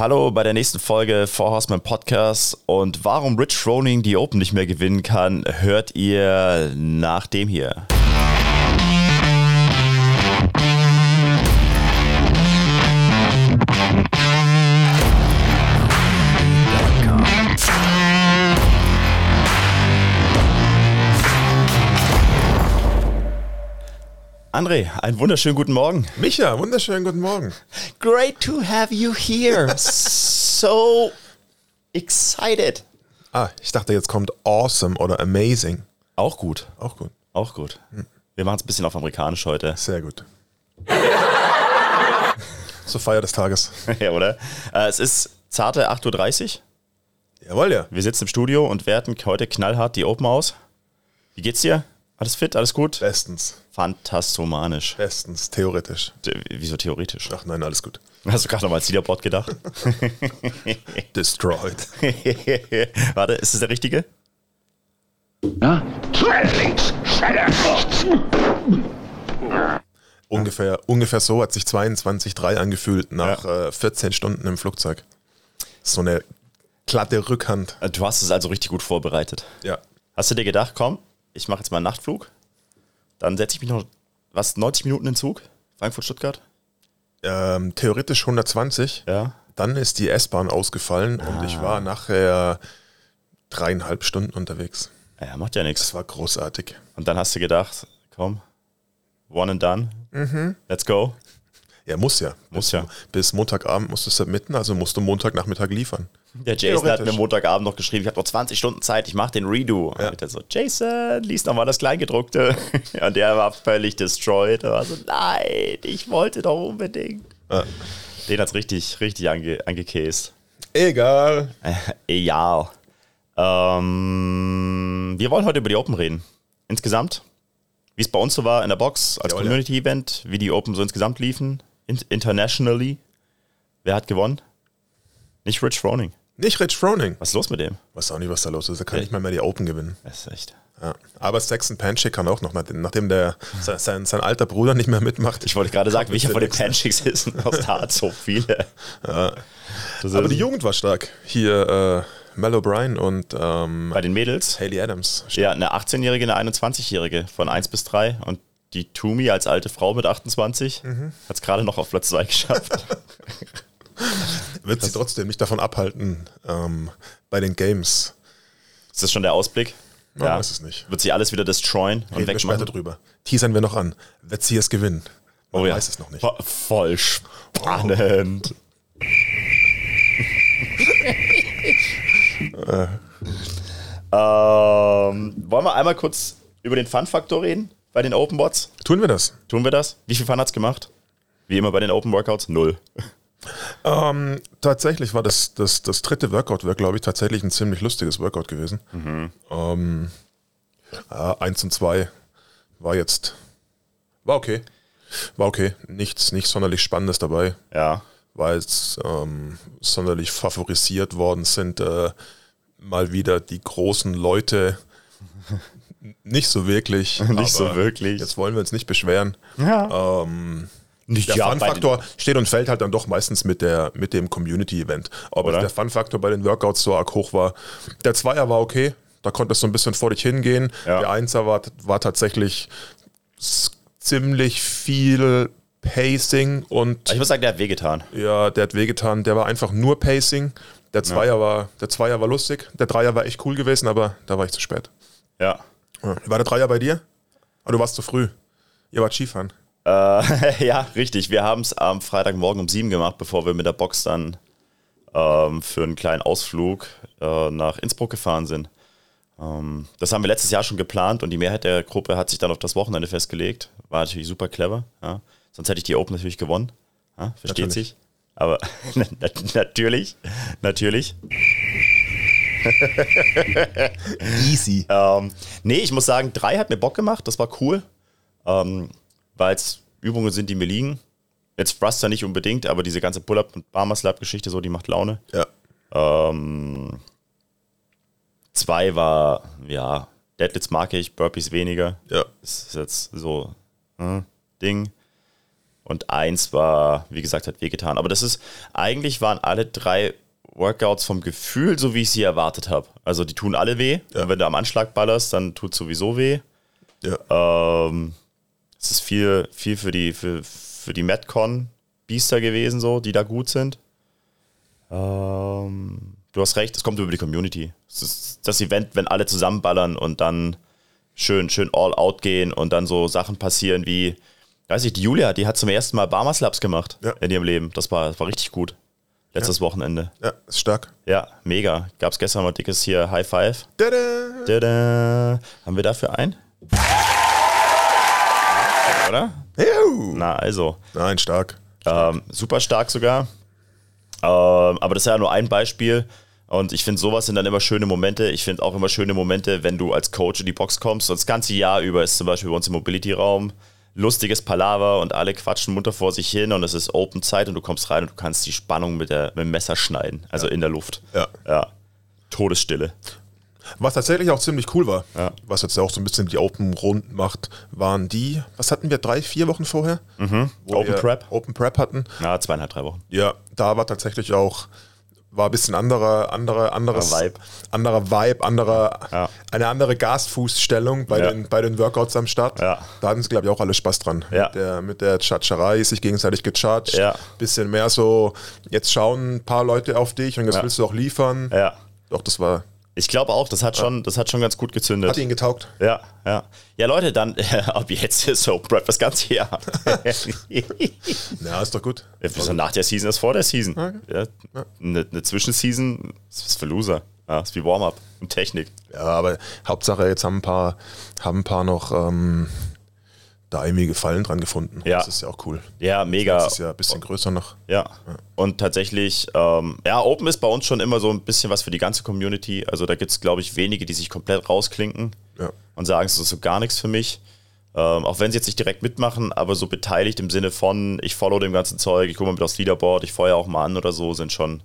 Hallo bei der nächsten Folge Four Horsemen Podcast. Und warum Rich Froning die Open nicht mehr gewinnen kann, hört ihr nach dem hier. André, einen wunderschönen guten Morgen. Micha, wunderschönen guten Morgen. Great to have you here. so excited. Ah, ich dachte, jetzt kommt awesome oder amazing. Auch gut. Auch gut. Auch gut. Wir machen es ein bisschen auf amerikanisch heute. Sehr gut. Zur Feier des Tages. ja, oder? Äh, es ist zarte 8.30 Uhr. Jawohl, ja. Wir sitzen im Studio und werten heute knallhart die Open aus. Wie geht's dir? Alles fit? Alles gut? Bestens. Fantastomanisch. Bestens. Theoretisch. D- Wieso theoretisch? Ach nein, alles gut. Hast du gerade nochmal als Leaderboard gedacht? Destroyed. Warte, ist das der richtige? Schneller! Ungefähr, ungefähr so hat sich 22.3 angefühlt nach äh, 14 Stunden im Flugzeug. So eine glatte Rückhand. Äh, Du hast es also richtig gut vorbereitet. Ja. Hast du dir gedacht, komm, ich mache jetzt mal einen Nachtflug, dann setze ich mich noch, was, 90 Minuten in den Zug? Frankfurt-Stuttgart? Ähm, theoretisch 120. Ja. Dann ist die S-Bahn ausgefallen und ich war nachher dreieinhalb Stunden unterwegs. Ja, macht ja nichts. Das war großartig. Und dann hast du gedacht, komm, one and done, let's go. Ja, muss ja. Muss bis, ja. Bis Montagabend musst du submitten, also musst du Montagnachmittag liefern. Der Jason hat mir. Montagabend noch geschrieben, ich habe noch 20 Stunden Zeit, ich mache den Redo. Ja. Und ich so, Jason, lies nochmal das Kleingedruckte. Und der war völlig destroyed. Er war so, nein, ich wollte doch unbedingt. Ja. Den hat's richtig, richtig ange, angekäst. Egal. Egal. Ähm, wir wollen heute über die Open reden. Insgesamt, wie es bei uns so war in der Box als. Community-Event, wie die Open so insgesamt liefen, internationally. Wer hat gewonnen? Nicht Rich Froning. Nicht Rich Froning. Was ist los mit dem? Weiß auch nicht, was da los ist. Er kann nicht mal mehr die Open gewinnen. Das ist echt. Ja. Aber Saxon Panchik kann auch noch, nachdem nachdem der, sein, sein, alter Bruder nicht mehr mitmacht. Ich wollte gerade sagen, welcher von den nächste. Panchicks ist aus der Art so viele. Das Aber die Jugend war stark. Hier äh, Mel O'Brien und ähm, bei den Mädels. Haley Adams. Ja, eine 18-Jährige, eine 21-Jährige von 1 bis 3. Und die Tumi als alte Frau mit 28 hat es gerade noch auf Platz 2 geschafft. Wird sie trotzdem nicht davon abhalten, ähm, bei den Games. Ist das schon der Ausblick? Man weiß es nicht. Wird sie alles wieder destroyen und Reden wir später wegmachen? drüber. Teasern wir noch an. Wird sie es gewinnen? Man Oh ja. weiß es noch nicht. Vo- Voll spannend. ähm, wollen wir einmal kurz über den Fun-Faktor reden bei den Open Bots? Tun wir das? Tun wir das? Wie viel Fun hat's gemacht? Wie immer bei den Open Workouts? Null. Ähm, tatsächlich war das, das, das dritte Workout, glaube ich tatsächlich ein ziemlich lustiges Workout gewesen. Ähm, ja, eins und zwei war jetzt, war okay. War okay. Nichts, nichts sonderlich Spannendes dabei, Ja. weil es ähm, sonderlich favorisiert worden sind. Äh, mal wieder die großen Leute. Nicht so wirklich. Nicht so aber wirklich. Jetzt wollen wir uns nicht beschweren. Ja. Nicht Der ja, Fun-Faktor steht und fällt halt dann doch meistens mit, der, mit dem Community-Event. Jetzt der Fun-Faktor bei den Workouts so arg hoch war. Der Zweier war okay, da konnte es so ein bisschen vor dich hingehen. Ja. Der Einser war, war tatsächlich ziemlich viel Pacing und Ich muss sagen, der hat wehgetan. ja, der hat wehgetan. Der war einfach nur Pacing. Der Zweier, war, der Zweier war lustig, der Dreier war echt cool gewesen, aber da war ich zu spät. Ja. Ja. War der Dreier bei dir? Aber du warst zu früh. Ihr wart Skifahren. Äh, ja, richtig. Wir haben es am Freitagmorgen um sieben gemacht, bevor wir mit der Box dann ähm, für einen kleinen Ausflug äh, nach Innsbruck gefahren sind. Ähm, das haben wir letztes Jahr schon geplant und die Mehrheit der Gruppe hat sich dann auf das Wochenende festgelegt. War natürlich super clever. Ja. Sonst hätte ich die Open natürlich gewonnen. Ja, versteht Natürlich. sich. Aber na- natürlich, natürlich. Easy. Ähm, nee, ich muss sagen, drei hat mir Bock gemacht, das war cool, ähm, weil es Übungen sind, die mir liegen. Jetzt Thruster nicht unbedingt, aber diese ganze Pull-Up- und Bar-Muscle-Up-Geschichte so, die macht Laune. Ja. Ähm, zwei war, ja, Deadlifts mag ich, Burpees weniger. Ja. Das ist jetzt so äh, Ding. Und eins war, wie gesagt, hat wehgetan. Aber das ist, eigentlich waren alle drei Workouts vom Gefühl, so wie ich sie erwartet habe. Also die tun alle weh. Ja. Und wenn du am Anschlag ballerst, dann tut sowieso weh. Ja. Ähm, es ist viel, viel für die, für, für die Metcon-Biester gewesen, so, die da gut sind. Ähm, du hast recht, es kommt über die Community. Es ist das Event, wenn alle zusammenballern und dann schön, schön all out gehen und dann so Sachen passieren wie, weiß ich, die Julia, die hat zum ersten Mal Barmer Slaps gemacht Ja. in ihrem Leben. Das war, das war richtig gut. Letztes Wochenende. ja, ist stark. Ja, mega. Gab es gestern mal dickes hier High Five. Tada! Tada. Haben wir dafür ein? Oder? Juhu. Na, also. Nein, stark. Ähm, super stark sogar. Ähm, aber das ist ja nur ein Beispiel. Und ich finde, sowas sind dann immer schöne Momente. Ich finde auch immer schöne Momente, wenn du als Coach in die Box kommst. Und das ganze Jahr über ist zum Beispiel bei uns im Mobility-Raum lustiges Palaver und alle quatschen munter vor sich hin und es ist Open Zeit und du kommst rein und du kannst die Spannung mit, der, mit dem Messer schneiden, also in der Luft. Ja. ja. Todesstille. Was tatsächlich auch ziemlich cool war, Ja. was jetzt auch so ein bisschen die Open rund macht, waren die, was hatten wir, drei, vier Wochen vorher? Mhm. Open Prep. Open Prep hatten. Na, zweieinhalb, drei Wochen. Ja, da war tatsächlich auch, war ein bisschen anderer, anderer, anderes, Anderer Vibe. anderer Vibe, anderer, Ja. eine andere Gasfußstellung bei, Ja. den, bei den Workouts am Start. Ja. Da hatten sie, glaube ich, auch alle Spaß dran. Mit der, mit der Chatscherei, sich gegenseitig gecharged. Ja. Bisschen mehr so, jetzt schauen ein paar Leute auf dich und jetzt willst du auch liefern. Ja. Doch, das war, Ich glaube auch, das hat, schon, das hat schon ganz gut gezündet. hat ihn getaugt. Ja, ja. Ja, Leute, dann ab jetzt ist Open Prep das ganze Jahr. Ja, ist doch gut. Wieso nach der Season ist vor der Season? Ja, eine, eine Zwischenseason das ist für Loser. Ja, ist wie Warm-up und Technik. Ja, aber Hauptsache, jetzt haben ein paar, haben ein paar noch ähm, da irgendwie Gefallen dran gefunden. Ja. Das ist ja auch cool. Ja, mega. Das ist ja ein bisschen größer noch. Ja. Und tatsächlich, ähm, ja, Open ist bei uns schon immer so ein bisschen was für die ganze Community. Also da gibt es, glaube ich, wenige, die sich komplett rausklinken Ja. und sagen, es ist so gar nichts für mich. Ähm, auch wenn sie jetzt nicht direkt mitmachen, aber so beteiligt im Sinne von, ich follow dem ganzen Zeug, ich gucke mal mit aufs Leaderboard, ich feuer auch mal an oder so, sind schon,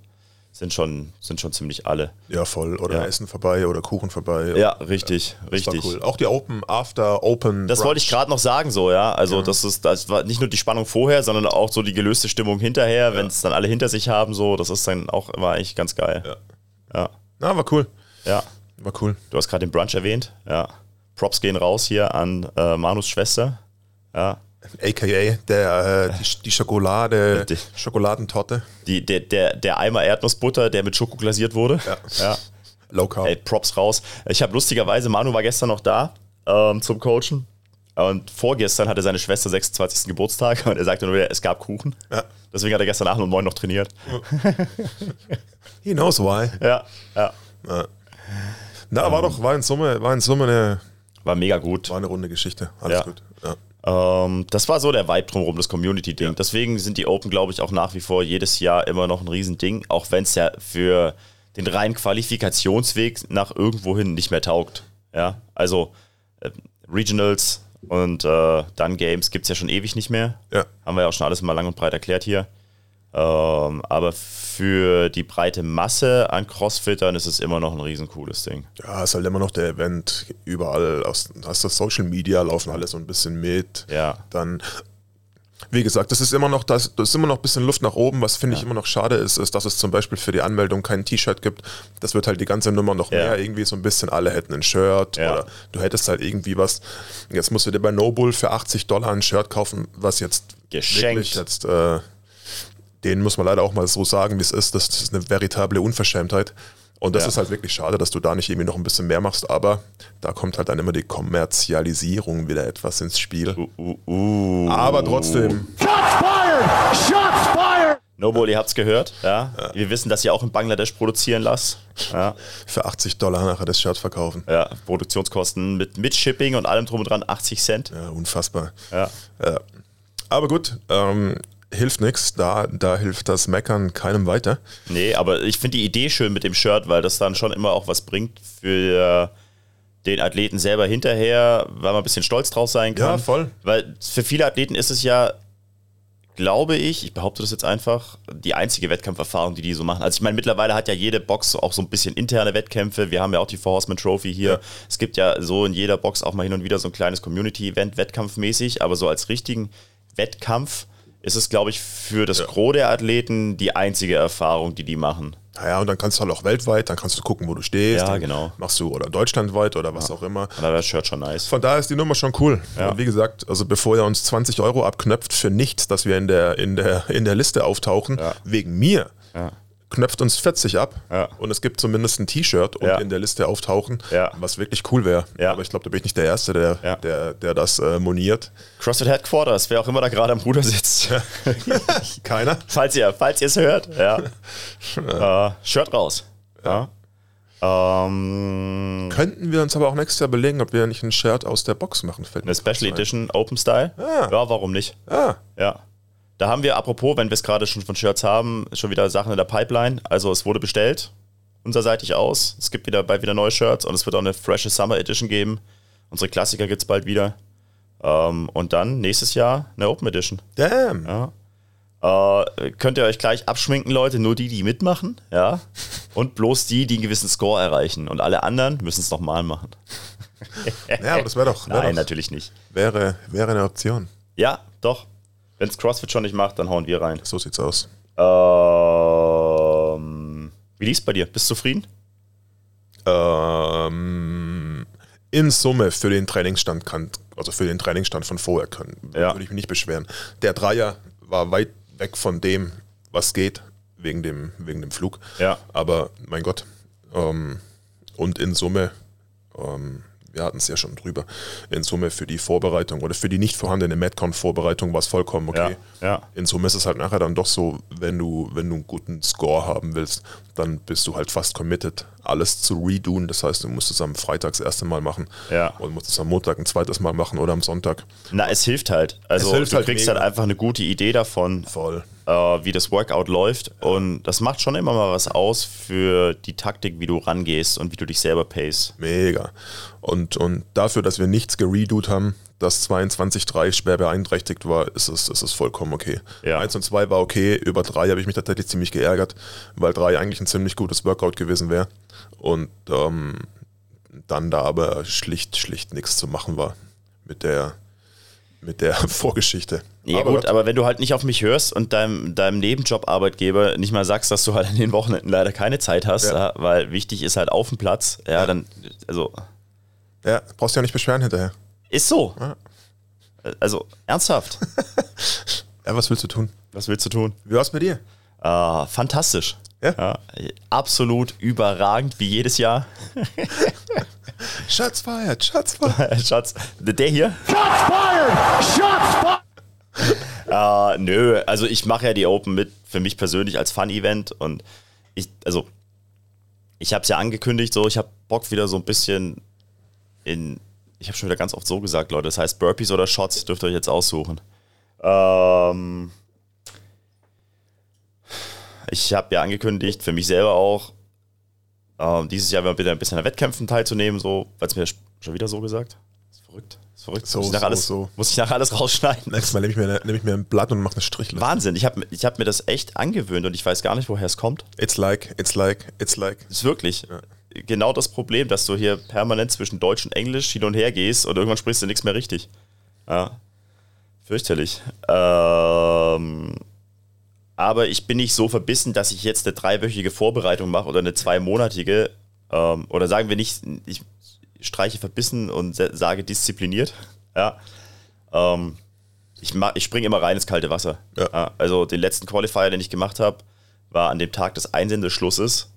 sind schon, sind schon ziemlich alle. Ja, voll. Oder Ja. Essen vorbei oder Kuchen vorbei. Ja, richtig, war richtig. cool. Auch die Open After Open. Das wollte ich Brunch. gerade noch sagen, so, ja. Also, das ist, das war nicht nur die Spannung vorher, sondern auch so die gelöste Stimmung hinterher, wenn es dann alle hinter sich haben, so, das ist dann auch immer eigentlich ganz geil. Ja. Ja. Na, war cool. ja. War cool. Du hast gerade den Brunch erwähnt, ja. Props gehen raus hier an äh, Manus Schwester. Ja. AKA der, äh, die, die Schokolade, Die- Schokoladentorte. Die, der, der, der Eimer Erdnussbutter, der mit Schoko glasiert wurde. Ja. ja. Low Carb. Ey, Props raus. Ich habe lustigerweise, Manu war gestern noch da ähm, zum Coachen. Und vorgestern hatte seine Schwester 26. Geburtstag und er sagte nur, wieder, es gab Kuchen. Ja. Deswegen hat er gestern Abend um 9 noch trainiert. He knows why. Ja, ja. Na, Ähm. war doch, war in Summe, war in Summe eine, War mega gut. war eine runde Geschichte. Alles Ja. gut. Ja. Ähm, das war so der Vibe drumherum, das Community-Ding. Deswegen sind die Open, glaube ich, auch nach wie vor jedes Jahr immer noch ein Riesending, auch wenn es ja für den reinen Qualifikationsweg nach irgendwohin nicht mehr taugt. Ja, also äh, Regionals und äh, dann Games gibt es ja schon ewig nicht mehr. Ja. Haben wir ja auch schon alles mal lang und breit erklärt hier. Ähm, aber für die breite Masse an Crossfittern ist es immer noch ein riesen cooles Ding. Ja, ist halt immer noch der Event überall. Aus, aus der Social Media laufen alle so ein bisschen mit. Ja. Dann, wie gesagt, das ist immer noch das, das ist immer noch ein bisschen Luft nach oben. Was finde ich immer noch schade ist, ist, dass es zum Beispiel für die Anmeldung kein T-Shirt gibt. Das wird halt die ganze Nummer noch Ja. mehr irgendwie so ein bisschen. Alle hätten ein Shirt Ja. oder du hättest halt irgendwie was. Jetzt musst du dir bei Nobull für 80 Dollar ein Shirt kaufen, was jetzt Geschenkt. jetzt äh, den muss man leider auch mal so sagen, wie es ist. Das ist eine veritable Unverschämtheit. Und das Ja. ist halt wirklich schade, dass du da nicht irgendwie noch ein bisschen mehr machst, aber da kommt halt dann immer die Kommerzialisierung wieder etwas ins Spiel. Uh, uh. Aber trotzdem, Shots fired! Shots fired! Noble, ihr habt's gehört, ja? Wir wissen, dass ihr auch in Bangladesch produzieren lasst. Ja, für 80 Dollar nachher das Shirt verkaufen. ja Produktionskosten mit, mit Shipping und allem drum und dran 80 Cent. Ja, unfassbar. Ja. Ja. Aber gut, ähm, hilft nichts. Da, da hilft das Meckern keinem weiter. Nee, aber ich finde die Idee schön mit dem Shirt, weil das dann schon immer auch was bringt für den Athleten selber hinterher, weil man ein bisschen stolz drauf sein kann. Ja, voll. Weil für viele Athleten ist es ja, glaube ich, ich behaupte das jetzt einfach, die einzige Wettkampferfahrung, die die so machen. Also ich meine, mittlerweile hat ja jede Box auch so ein bisschen interne Wettkämpfe. Wir haben ja auch die Four Horseman Trophy hier. Ja. Es gibt ja so in jeder Box auch mal hin und wieder so ein kleines Community-Event, wettkampfmäßig, aber so als richtigen Wettkampf ist es, glaube ich, für das Gros der Athleten die einzige Erfahrung, die die machen. Naja, und dann kannst du halt auch weltweit, dann kannst du gucken, wo du stehst. Ja, genau. Machst du oder deutschlandweit oder was auch immer. Wäre das Shirt schon nice. Von daher ist die Nummer schon cool. Ja. Und wie gesagt, also bevor er uns 20 Euro abknöpft für nichts, dass wir in der, in der, in der Liste auftauchen, Ja. wegen mir, Ja. Knöpft uns 40 ab Ja. und es gibt zumindest ein T-Shirt und Ja. in der Liste auftauchen, Ja. was wirklich cool wäre. Aber ich glaube, da bin ich nicht der Erste, der, der, der das äh, moniert. CrossFit Headquarters, wer auch immer da gerade am Ruder sitzt. Keiner? falls ihr falls es hört, ja. äh, Shirt raus. Ähm, Könnten wir uns aber auch nächstes Jahr belegen, ob wir nicht ein Shirt aus der Box machen. Fällt eine Special. Edition Open Style. Ah. Ja, warum nicht? Ah, Ja. Da haben wir, apropos, wenn wir es gerade schon von Shirts haben, schon wieder Sachen in der Pipeline. Also es wurde bestellt, unserseitig aus. Es gibt wieder bald wieder neue Shirts und es wird auch eine frische Summer Edition geben. Unsere Klassiker gibt es bald wieder. Ähm, und dann nächstes Jahr eine Open Edition. damn. Ja. Äh, könnt ihr euch gleich abschminken, Leute, nur die, die mitmachen, ja. Und bloß die, die einen gewissen Score erreichen. Und alle anderen müssen es nochmal machen. Ja, aber das wäre doch, wär Nein, doch natürlich nicht. wäre, wäre eine Option. Ja, doch. Wenn es CrossFit schon nicht macht, dann hauen wir rein. So sieht's aus. Ähm, wie lief's bei dir? Bist du zufrieden? Ähm, in Summe für den Trainingsstand kann, also für den Trainingsstand von vorher können, Ja. würde ich mich nicht beschweren. Der Dreier war weit weg von dem, was geht, wegen dem, wegen dem Flug. Ja. Aber mein Gott. Ähm, und in Summe, ähm, wir hatten es ja schon drüber, in Summe für die Vorbereitung oder für die nicht vorhandene Metcon-Vorbereitung war es vollkommen okay. Ja, ja. In Summe ist es halt nachher dann doch so, wenn du, wenn du einen guten Score haben willst, dann bist du halt fast committed, alles zu redoen. Das heißt, du musst es am Freitag das erste Mal machen Ja. und musst es am Montag ein zweites Mal machen oder am Sonntag. Na, es hilft halt. Also Es hilft du halt kriegst mega. halt einfach eine gute Idee davon, Voll. Äh, wie das Workout läuft. Und das macht schon immer mal was aus für die Taktik, wie du rangehst und wie du dich selber pace. Mega. Und, und dafür, dass wir nichts geredoed haben, das 22-3 schwer beeinträchtigt war, ist es, ist es vollkommen okay. Ja. 1 und 2 war okay, über 3 habe ich mich tatsächlich ziemlich geärgert, weil 3 eigentlich ein ziemlich gutes Workout gewesen wäre. Und ähm, dann da aber schlicht, schlicht nichts zu machen war mit der, mit der Vorgeschichte. Ja aber gut, aber wenn du halt nicht auf mich hörst und deinem, deinem Nebenjob-Arbeitgeber nicht mal sagst, dass du halt an den Wochenenden leider keine Zeit hast, Ja. ja, weil wichtig ist halt auf dem Platz, ja, dann, also, ja, brauchst du ja nicht beschweren hinterher. ist so. Ja. Also, ernsthaft. Ja, was willst du tun? Was willst du tun? Wie war's mit dir? Äh, fantastisch. Ja? absolut überragend, wie jedes Jahr. Schatz feiert, Schatz feiert. Schatz, der hier? Shots fired! Shots fired! Äh, nö, also ich mache ja die Open mit für mich persönlich als Fun-Event und ich, also ich habe es ja angekündigt, so ich habe Bock wieder so ein bisschen in, ich habe schon wieder ganz oft so gesagt, Leute, das heißt Burpees oder Shots, dürft ihr euch jetzt aussuchen. Ähm, ich habe ja angekündigt, für mich selber auch, ähm, dieses Jahr wieder ein bisschen an Wettkämpfen teilzunehmen, so, weil es mir schon wieder so gesagt. Ist verrückt. Verrückt. So, muss, ich nach so, alles, so. muss ich nach alles rausschneiden. Nächstes Mal nehme ich, mir, nehme ich mir ein Blatt und mache eine Strichliste. Wahnsinn, ich habe ich hab mir das echt angewöhnt und ich weiß gar nicht, woher es kommt. It's like, it's like, it's like. Ist wirklich genau das Problem, dass du hier permanent zwischen Deutsch und Englisch hin und her gehst und irgendwann sprichst du nichts mehr richtig. Ja. Fürchterlich. Ähm, aber ich bin nicht so verbissen, dass ich jetzt eine dreiwöchige Vorbereitung mache oder eine zweimonatige. Ähm, oder sagen wir nicht, ich streiche verbissen und sage diszipliniert. Ja. Ähm, ich ich springe immer rein ins kalte Wasser. Ja. also den letzten Qualifier, den ich gemacht habe, war an dem Tag des Einsendeschlusses.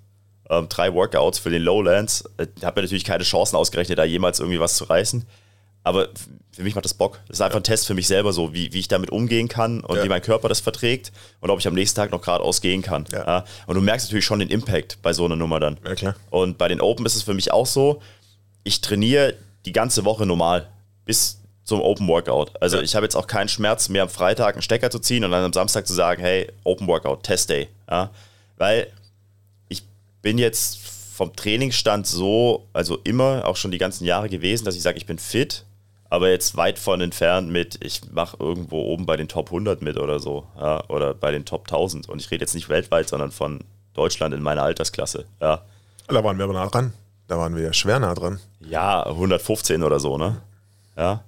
Ähm, drei Workouts für den Lowlands. Ich habe mir natürlich keine Chancen ausgerechnet, da jemals irgendwie was zu reißen. Aber für mich macht das Bock. Das ist einfach ein Test für mich selber so, wie, wie ich damit umgehen kann und Ja. wie mein Körper das verträgt und ob ich am nächsten Tag noch geradeaus gehen kann. Ja. Ja. Und du merkst natürlich schon den Impact bei so einer Nummer dann. Ja. Und bei den Open ist es für mich auch so, ich trainiere die ganze Woche normal bis zum Open Workout. Also Ja. ich habe jetzt auch keinen Schmerz, mir am Freitag einen Stecker zu ziehen und dann am Samstag zu sagen, hey, Open Workout, Test Day. Ja? Weil ich bin jetzt vom Trainingsstand so, also immer, auch schon die ganzen Jahre gewesen, dass ich sage, ich bin fit, aber jetzt weit von entfernt mit, ich mache irgendwo oben bei den Top 100 mit oder so, ja, oder bei den Top 1000. Und ich rede jetzt nicht weltweit, sondern von Deutschland in meiner Altersklasse. Ja, Da waren wir aber nah dran. Da waren wir schwer nah dran. ja 115 oder so, ne? Ja.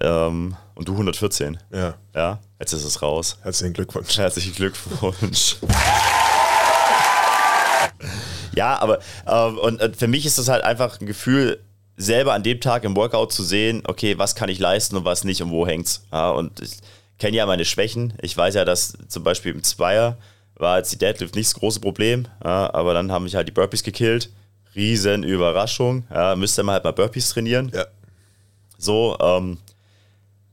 Ähm, und du 114. Ja. Ja, jetzt ist es raus. Herzlichen Glückwunsch. Herzlichen Glückwunsch. ja, aber ähm, und für mich ist das halt einfach ein Gefühl, selber an dem Tag im Workout zu sehen, okay, was kann ich leisten und was nicht und wo hängt's. Ja, und ich kenne ja meine Schwächen. Ich weiß ja, dass zum Beispiel im Zweier war jetzt die Deadlift nicht das große Problem, ja, aber dann haben mich halt die Burpees gekillt. Riesen Überraschung. Ja, müsste man halt mal Burpees trainieren. Ja. So, ähm,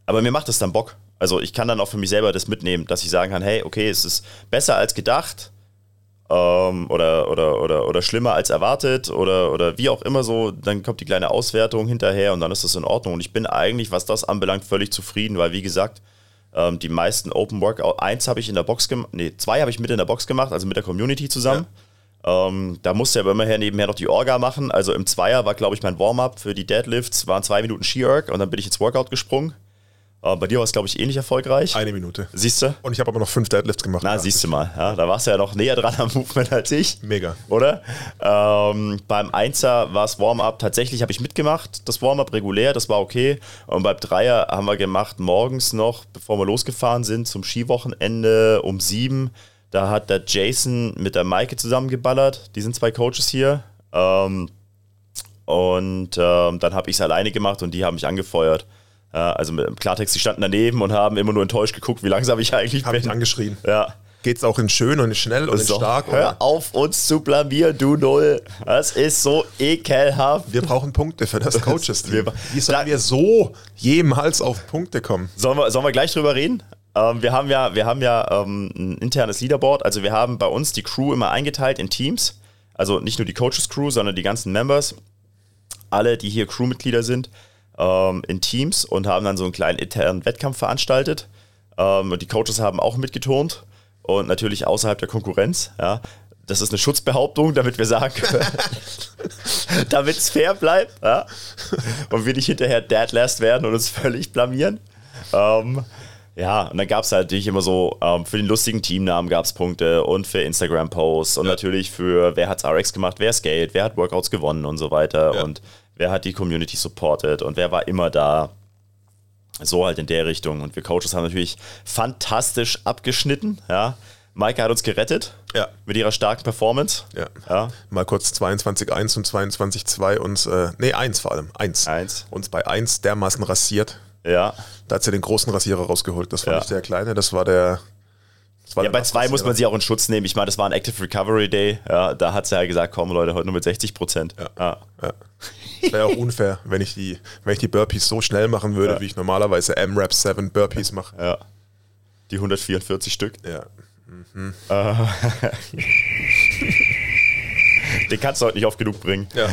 aber mir macht es dann Bock. Also ich kann dann auch für mich selber das mitnehmen, dass ich sagen kann, hey, okay, es ist besser als gedacht ähm, oder, oder, oder, oder schlimmer als erwartet oder, oder wie auch immer so, dann kommt die kleine Auswertung hinterher und dann ist das in Ordnung. Und ich bin eigentlich, was das anbelangt, völlig zufrieden, weil wie gesagt, ähm, die meisten Open Workout, eins habe ich in der Box gemacht, nee, zwei habe ich mit in der Box gemacht, also mit der Community zusammen. Ähm, da musste aber immerher nebenher noch die Orga machen. Also im Zweier war, glaube ich, mein Warm-up für die Deadlifts, waren zwei Minuten Ski-Erg und dann bin ich ins Workout gesprungen. Äh, bei dir war es, glaube ich, ähnlich erfolgreich. Eine Minute. Siehst du? Und ich habe aber noch fünf Deadlifts gemacht. Na, Ja. siehst du mal. Ja, da warst du ja noch näher dran am Movement als ich. Mega. Oder? Ähm, beim Einser war es Warm-up. Tatsächlich habe ich mitgemacht, das Warm-up regulär, das war okay. Und beim Dreier haben wir gemacht morgens noch, bevor wir losgefahren sind, zum Skiwochenende um sieben. Da hat der Jason mit der Maike zusammengeballert. Die sind zwei Coaches hier. Ähm, und ähm, dann habe ich es alleine gemacht und die haben mich angefeuert. Ja, also mit dem Klartext, die standen daneben und haben immer nur enttäuscht geguckt, wie langsam ich eigentlich ich bin. angeschrien. Ja. Geht's auch in schön und in schnell und in So, stark? hör Oder? auf, uns zu blamieren, du Null. Das ist so ekelhaft. Wir brauchen Punkte für das Coaches. Wir- Wie sollen wir so jemals auf Punkte kommen? Sollen wir, sollen wir gleich drüber reden? Ähm, wir haben ja, wir haben ja ähm, ein internes Leaderboard. Also wir haben bei uns die Crew immer eingeteilt in Teams. Also nicht nur die Coaches-Crew, sondern die ganzen Members. Alle, die hier Crewmitglieder sind, ähm, in Teams und haben dann so einen kleinen internen Wettkampf veranstaltet. Ähm, und die Coaches haben auch mitgeturnt und natürlich außerhalb der Konkurrenz. Ja. Das ist eine Schutzbehauptung, damit wir sagen können, damit es fair bleibt ja. und wir nicht hinterher deadlast werden und uns völlig blamieren. Ähm, ja, und dann gab es halt natürlich immer so, ähm, für den lustigen Teamnamen gab es Punkte und für Instagram-Posts und natürlich für wer hat's RX gemacht, wer scaled, wer hat Workouts gewonnen und so weiter Ja. und wer hat die Community supported und wer war immer da. So halt in der Richtung. Und wir Coaches haben natürlich fantastisch abgeschnitten. Ja. Maike hat uns gerettet Ja. mit ihrer starken Performance. Ja. Ja. Mal kurz 22.1 und 22.2 uns, äh, nee, 1 vor allem, 1. Eins. Uns bei 1 dermaßen rasiert. Ja. Da hat sie den großen Rasierer rausgeholt. Das war Ja. nicht der kleine, das war der. Das war Ja, der bei zwei muss man sie auch in Schutz nehmen. Ich meine, das war ein Active Recovery Day. Ja, da hat sie ja gesagt, komm Leute, heute nur mit 60 Prozent. Ja. Ja. Es wäre auch unfair, wenn ich, die, wenn ich die Burpees so schnell machen würde, Ja. wie ich normalerweise M-Rap 7 Burpees mache. ja. Die 144 Stück. Ja. Den kannst du heute nicht oft genug bringen. ja.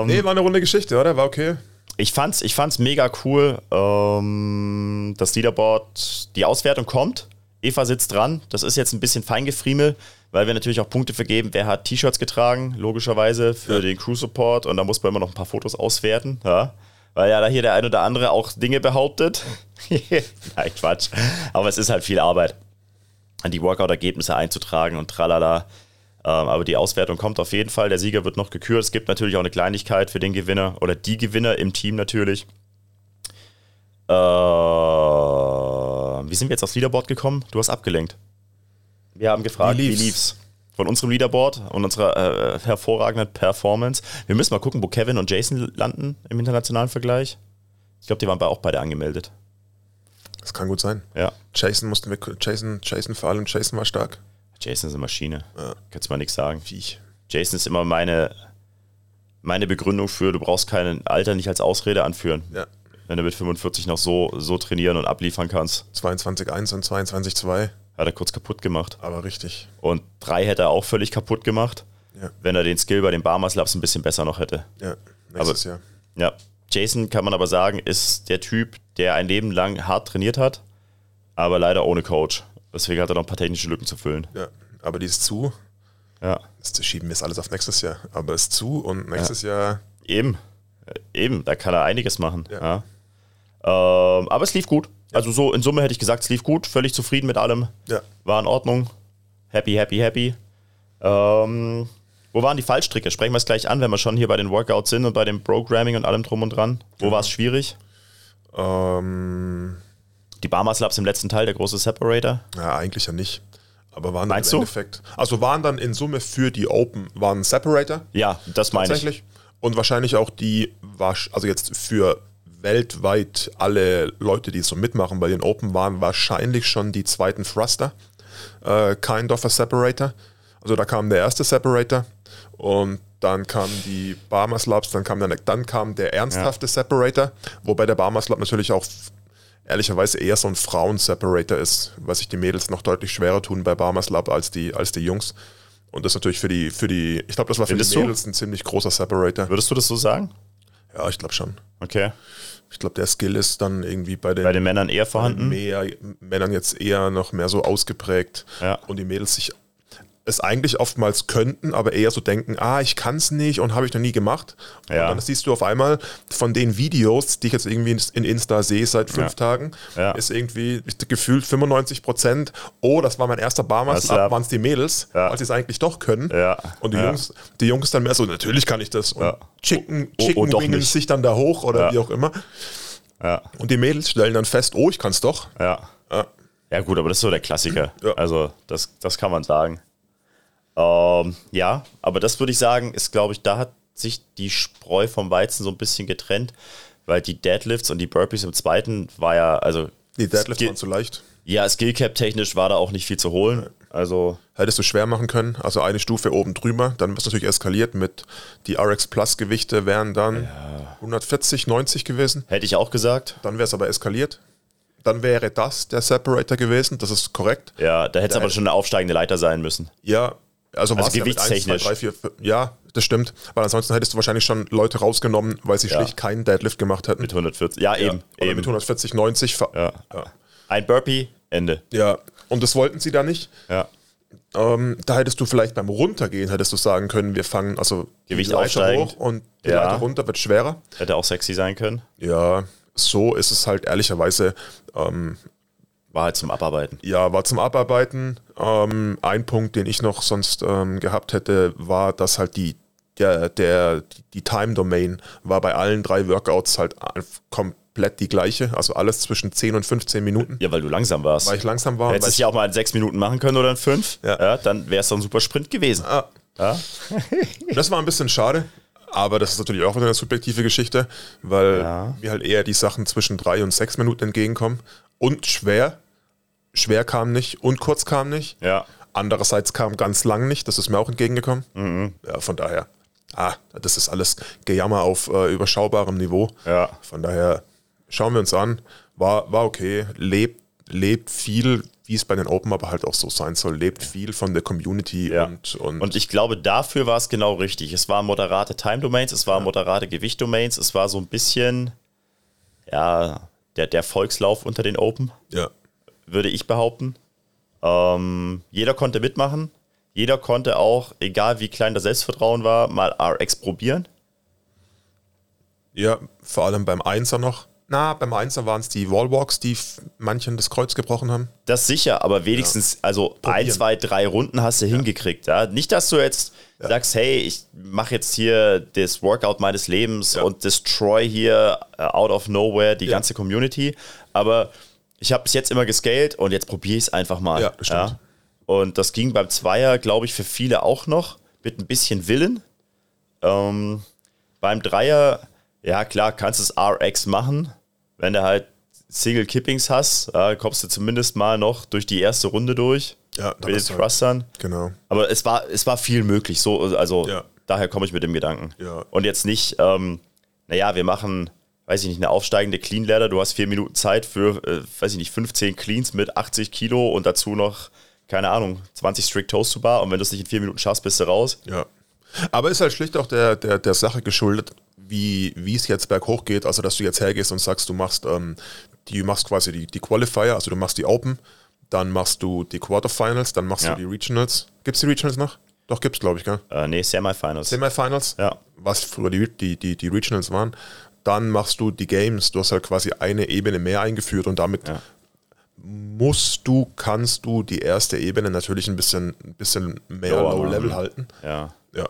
Ähm, Nee, war eine runde Geschichte, oder? War okay. Ich fand's, ich fand's mega cool. Ähm, das Leaderboard, die Auswertung kommt. Eva sitzt dran. Das ist jetzt ein bisschen Feingefriemel, weil wir natürlich auch Punkte vergeben. Wer hat T-Shirts getragen, logischerweise, für Ja. den Crew Support. Und da muss man immer noch ein paar Fotos auswerten. Ja? Weil ja da hier der ein oder andere auch Dinge behauptet. Nein, Quatsch. Aber es ist halt viel Arbeit, an die Workout-Ergebnisse einzutragen und tralala. Ähm, aber die Auswertung kommt auf jeden Fall. Der Sieger wird noch gekürt. Es gibt natürlich auch eine Kleinigkeit für den Gewinner oder die Gewinner im Team natürlich. Äh, wie sind wir jetzt aufs Leaderboard gekommen? Du hast abgelenkt. Wir haben gefragt, Wie wie lief's? lief's? Von unserem Leaderboard und unserer äh, hervorragenden Performance. Wir müssen mal gucken, wo Kevin und Jason landen im internationalen Vergleich. Ich glaube, die waren auch beide angemeldet. Das kann gut sein. Ja. Jason mussten wir. Jason, Jason vor allem, Jason war stark. Jason ist eine Maschine. Ja. Kannst du mal nichts sagen. Viech. Jason ist immer meine, meine Begründung für, du brauchst kein Alter nicht als Ausrede anführen. Ja. Wenn du mit 45 noch so, so trainieren und abliefern kannst, 22.1 und 22.2, hat er kurz kaputt gemacht. aber richtig. Und drei hätte er auch völlig kaputt gemacht, Ja. wenn er den Skill bei den Barmas Labs ein bisschen besser noch hätte. Ja. Nächstes Jahr. Ja. Jason kann man aber sagen, ist der Typ, der ein Leben lang hart trainiert hat, aber leider ohne Coach. Deswegen hat er noch ein paar technische Lücken zu füllen. Ja. Aber die ist zu. Ja. Das schieben wir es alles auf nächstes Jahr. Aber ist zu und nächstes Jahr. Eben. Äh, Eben, da kann er einiges machen. Ja. Ja. Ähm, aber es lief gut. Also so in Summe hätte ich gesagt, es lief gut, völlig zufrieden mit allem. Ja. War in Ordnung. Happy, happy, happy. Ähm, wo waren die Fallstricke? Sprechen wir es gleich an, wenn wir schon hier bei den Workouts sind und bei dem Programming und allem drum und dran. Wo war es schwierig? Ähm, Die Barmer Slabs im letzten Teil, der große Separator. ja, eigentlich ja nicht. Aber waren dann Meinst im du? Endeffekt. Also waren dann in Summe für die Open, waren Separator. Ja, das meine ich. tatsächlich. Und wahrscheinlich auch die, also jetzt für weltweit alle Leute, die so mitmachen bei den Open, waren wahrscheinlich schon die zweiten Thruster. Äh, kind of a Separator. Also da kam der erste Separator und dann kamen die Barmer Slabs, dann kam, dann, dann kam der ernsthafte Separator, wobei der Barmer Slab natürlich auch ehrlicherweise eher so ein Frauen-Separator ist, was sich die Mädels noch deutlich schwerer tun bei Barmer Slab als die, als die Jungs. Und das ist natürlich für die, für die, ich glaube, das war für Findest die du? Mädels ein ziemlich großer Separator. Würdest du das so sagen? Ja, ich glaube schon. Okay. Ich glaube, der Skill ist dann irgendwie bei den, Bei den Männern eher vorhanden? mehr, Männern jetzt eher noch mehr so ausgeprägt Ja. und die Mädels sich es eigentlich oftmals könnten, aber eher so denken, ah, ich kann es nicht und habe ich noch nie gemacht. Ja. Und dann siehst du auf einmal von den Videos, die ich jetzt irgendwie in Insta sehe seit fünf Ja. Tagen, Ja. ist irgendwie gefühlt 95 Prozent, oh, das war mein erster Barmaß, Slap. waren es die Mädels, Ja. weil sie es eigentlich doch können. Und die. Jungs, die Jungs dann mehr so, natürlich kann ich das. Und Ja. Chicken, Oh, oh, Chicken nicht. sich dann da hoch oder wie auch immer. Und die Mädels stellen dann fest, oh, ich kann es doch. Ja. Ja. Gut, aber das ist so der Klassiker. Also, das, das kann man sagen. Ähm, ja, aber das würde ich sagen, ist, glaube ich, da hat sich die Spreu vom Weizen so ein bisschen getrennt, weil die Deadlifts und die Burpees im zweiten war ja, also. Die Deadlifts Skill- waren zu leicht. Ja, Skillcap-technisch war da auch nicht viel zu holen. Also, Hättest du schwer machen können, also eine Stufe oben drüber, dann wirst du natürlich eskaliert mit die RX Plus Gewichte wären dann 140, 90 gewesen. hätte ich auch gesagt. Dann wäre es aber eskaliert. Dann wäre das der Separator gewesen, das ist korrekt. Ja, da hätte es aber schon eine aufsteigende Leiter sein müssen. Ja, also, war's ja mit eins, gewichtstechnisch. zwei, drei, vier, fünf- ja, das stimmt. Weil ansonsten hättest du wahrscheinlich schon Leute rausgenommen, weil sie Ja. schlicht keinen Deadlift gemacht hätten. Mit 140. Ja, ja. eben. Oder eben. mit 140, 90. ver- ja. Ja. Ein Burpee, Ende. ja, und das wollten sie da nicht. Ja. Ähm, da hättest du vielleicht beim Runtergehen, hättest du sagen können, wir fangen also Gewicht die Leiter hoch und die Ja. Leiter runter wird schwerer. Hätte auch sexy sein können. Ja, so ist es halt ehrlicherweise, ähm, War halt zum Abarbeiten. ja, war zum Abarbeiten. Ähm, ein Punkt, den ich noch sonst ähm, gehabt hätte, war, dass halt die, der, der, die, Time Domain war bei allen drei Workouts halt einfach komplett die gleiche. Also alles zwischen 10 und 15 Minuten, Ja, weil du langsam warst. weil ich langsam war. Hättest weil es ja auch mal in sechs Minuten machen können oder in fünf, ja. Ja. dann wäre es doch ein super Sprint gewesen. ah, Ja? Das war ein bisschen schade, aber das ist natürlich auch wieder eine subjektive Geschichte, weil Ja. mir halt eher die Sachen zwischen drei und sechs Minuten entgegenkommen. Und schwer. Schwer kam nicht und kurz kam nicht. ja. Andererseits kam ganz lang nicht, das ist mir auch entgegengekommen. Ja, von daher, ah, das ist alles Gejammer auf äh, überschaubarem Niveau. Ja. Von daher schauen wir uns an. War, war okay, lebt, lebt viel, wie es bei den Open aber halt auch so sein soll, lebt viel von der Community Ja. und, und, Und ich glaube, dafür war es genau richtig. Es waren moderate Time-Domains, es waren moderate Gewicht-Domains, es war so ein bisschen, ja, der, der Volkslauf unter den Open, ja. Würde ich behaupten. Ähm, jeder konnte mitmachen. Jeder konnte auch, egal wie klein das Selbstvertrauen war, mal RX probieren. Ja, vor allem beim Einser noch. Na, beim Einser waren es die Wallwalks, die manchen das Kreuz gebrochen haben. Das sicher, aber wenigstens, also ein, Probieren. zwei, drei Runden hast du hingekriegt. Ja? Nicht, dass du jetzt sagst, hey, ich mache jetzt hier das Workout meines Lebens Ja. und destroy hier äh, out of nowhere die Ja. ganze Community. Aber ich habe bis jetzt immer gescaled und jetzt probiere ich es einfach mal. Ja, das stimmt. Und das ging beim Zweier, glaube ich, für viele auch noch mit ein bisschen Willen. Ähm, beim Dreier, ja klar, kannst du es RX machen. Wenn du halt Single Kippings hast, ja, kommst du zumindest mal noch durch die erste Runde durch. Ja, da mit den du halt- Thrustern. Genau. Aber es war, es war viel möglich. So, also Ja. daher komme ich mit dem Gedanken. Ja. Und jetzt nicht, ähm, naja, wir machen, weiß ich nicht, eine aufsteigende Clean Ladder. Du hast vier Minuten Zeit für, äh, weiß ich nicht, 15 Cleans mit 80 Kilo und dazu noch, keine Ahnung, 20 Strict Toes to Bar. Und wenn du es nicht in vier Minuten schaffst, bist du raus. Ja. Aber ist halt schlicht auch der, der, der Sache geschuldet, wie wie es jetzt berghoch geht. Also, dass du jetzt hergehst und sagst, du machst, ähm, die, machst quasi die, die Qualifier, also du machst die Open, dann machst du die Quarterfinals, dann machst Ja. du die Regionals. Gibt es die Regionals noch? Doch, gibt's, glaube ich, gell? Äh, nee, Semifinals. Semifinals, Ja. was früher die, die, die, die Regionals waren. Dann machst du die Games, du hast halt quasi eine Ebene mehr eingeführt und damit Ja. musst du, kannst du die erste Ebene natürlich ein bisschen, ein bisschen mehr Low-Level halten. ja, Ja.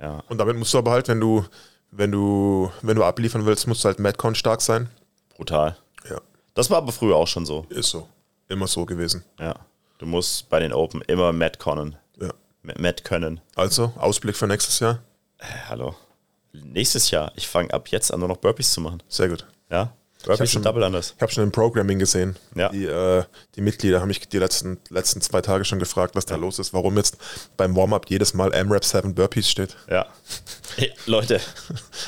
ja. Und damit musst du aber halt, wenn du, wenn du, wenn du abliefern willst, musst du halt Madcon stark sein. Brutal. Ja. Das war aber früher auch schon so. Ist so. Immer so gewesen. Ja. Du musst bei den Open immer Matt können. Ja. Matt können. Also, Ausblick für nächstes Jahr? Äh, hallo. Nächstes Jahr, ich fange ab jetzt an, nur noch Burpees zu machen. Sehr gut. Ja. Burpees schon- und Double Unders. Ich habe schon im Programming gesehen. Ja. Die, äh, die Mitglieder haben mich die letzten, letzten zwei Tage schon gefragt, was da los ist, warum jetzt beim Warm-Up jedes Mal AMRAP 7 Burpees steht. Ja. Hey, Leute,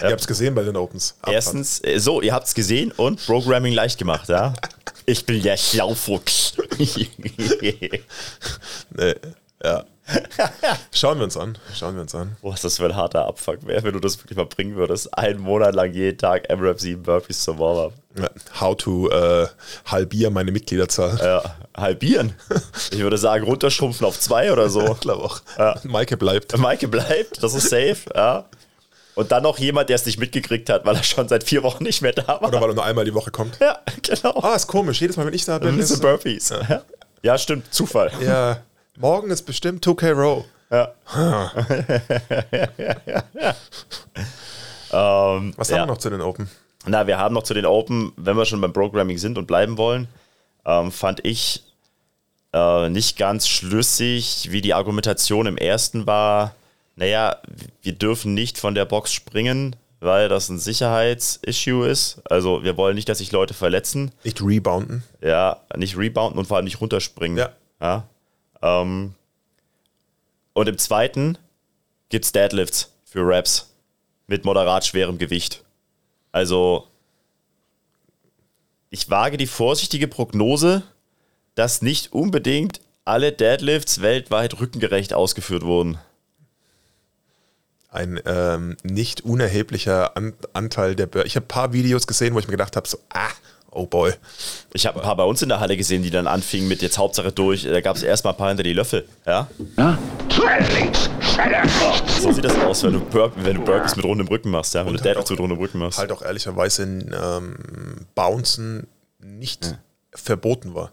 Ihr habt es gesehen bei den Opens. Abfahrt. erstens, äh, so, ihr habt es gesehen und Programming leicht gemacht, ja? Ich bin der Schlaufuchs. Nee, ja. Schauen wir uns an. Schauen wir uns an. Was das für ein harter Abfuck wäre, wenn du das wirklich mal bringen würdest. Einen Monat lang jeden Tag MRAP 7 Burpees zum Warm-Up. Ja, How to äh, halbieren meine Mitgliederzahl. Ja, halbieren. Ich würde sagen, runterschrumpfen auf zwei oder so. Ich glaube auch. Maike bleibt. Maike bleibt, das ist safe, ja. Und dann noch jemand, der es nicht mitgekriegt hat, weil er schon seit vier Wochen nicht mehr da war. Oder weil er nur einmal die Woche kommt. ja, genau. Ah, ist komisch. Jedes Mal, wenn ich da bin, Diese Burpees. Ja. ja, stimmt, Zufall. ja, morgen ist bestimmt 2K Row. Ja. ähm, Was ja. haben wir noch zu den Open? Na, wir haben noch zu den Open, wenn wir schon beim Programming sind und bleiben wollen, ähm, fand ich äh, nicht ganz schlüssig, wie die Argumentation im ersten war. Naja, wir dürfen nicht von der Box springen, weil das ein Sicherheitsissue ist. Also wir wollen nicht, dass sich Leute verletzen. Nicht rebounden. Ja, nicht rebounden und vor allem nicht runterspringen. Ja. ja? Ähm, und im zweiten gibt es Deadlifts für Raps mit moderat schwerem Gewicht. Also, ich wage die vorsichtige Prognose, dass nicht unbedingt alle Deadlifts weltweit rückengerecht ausgeführt wurden. Ein ähm, nicht unerheblicher An Anteil der Bör Ich habe ein paar Videos gesehen, wo ich mir gedacht habe, so, ah, oh boy. Ich habe ein paar bei uns in der Halle gesehen, die dann anfingen mit jetzt Hauptsache durch. Da gab es erstmal ein paar hinter die Löffel. Ja? Rechts. So sieht das aus, wenn du, Burp wenn du Burpees mit rundem Rücken machst, ja? wenn du halt Deadlifts auch- mit rundem Rücken machst. Halt auch ehrlicherweise ähm, Bouncen nicht verboten war.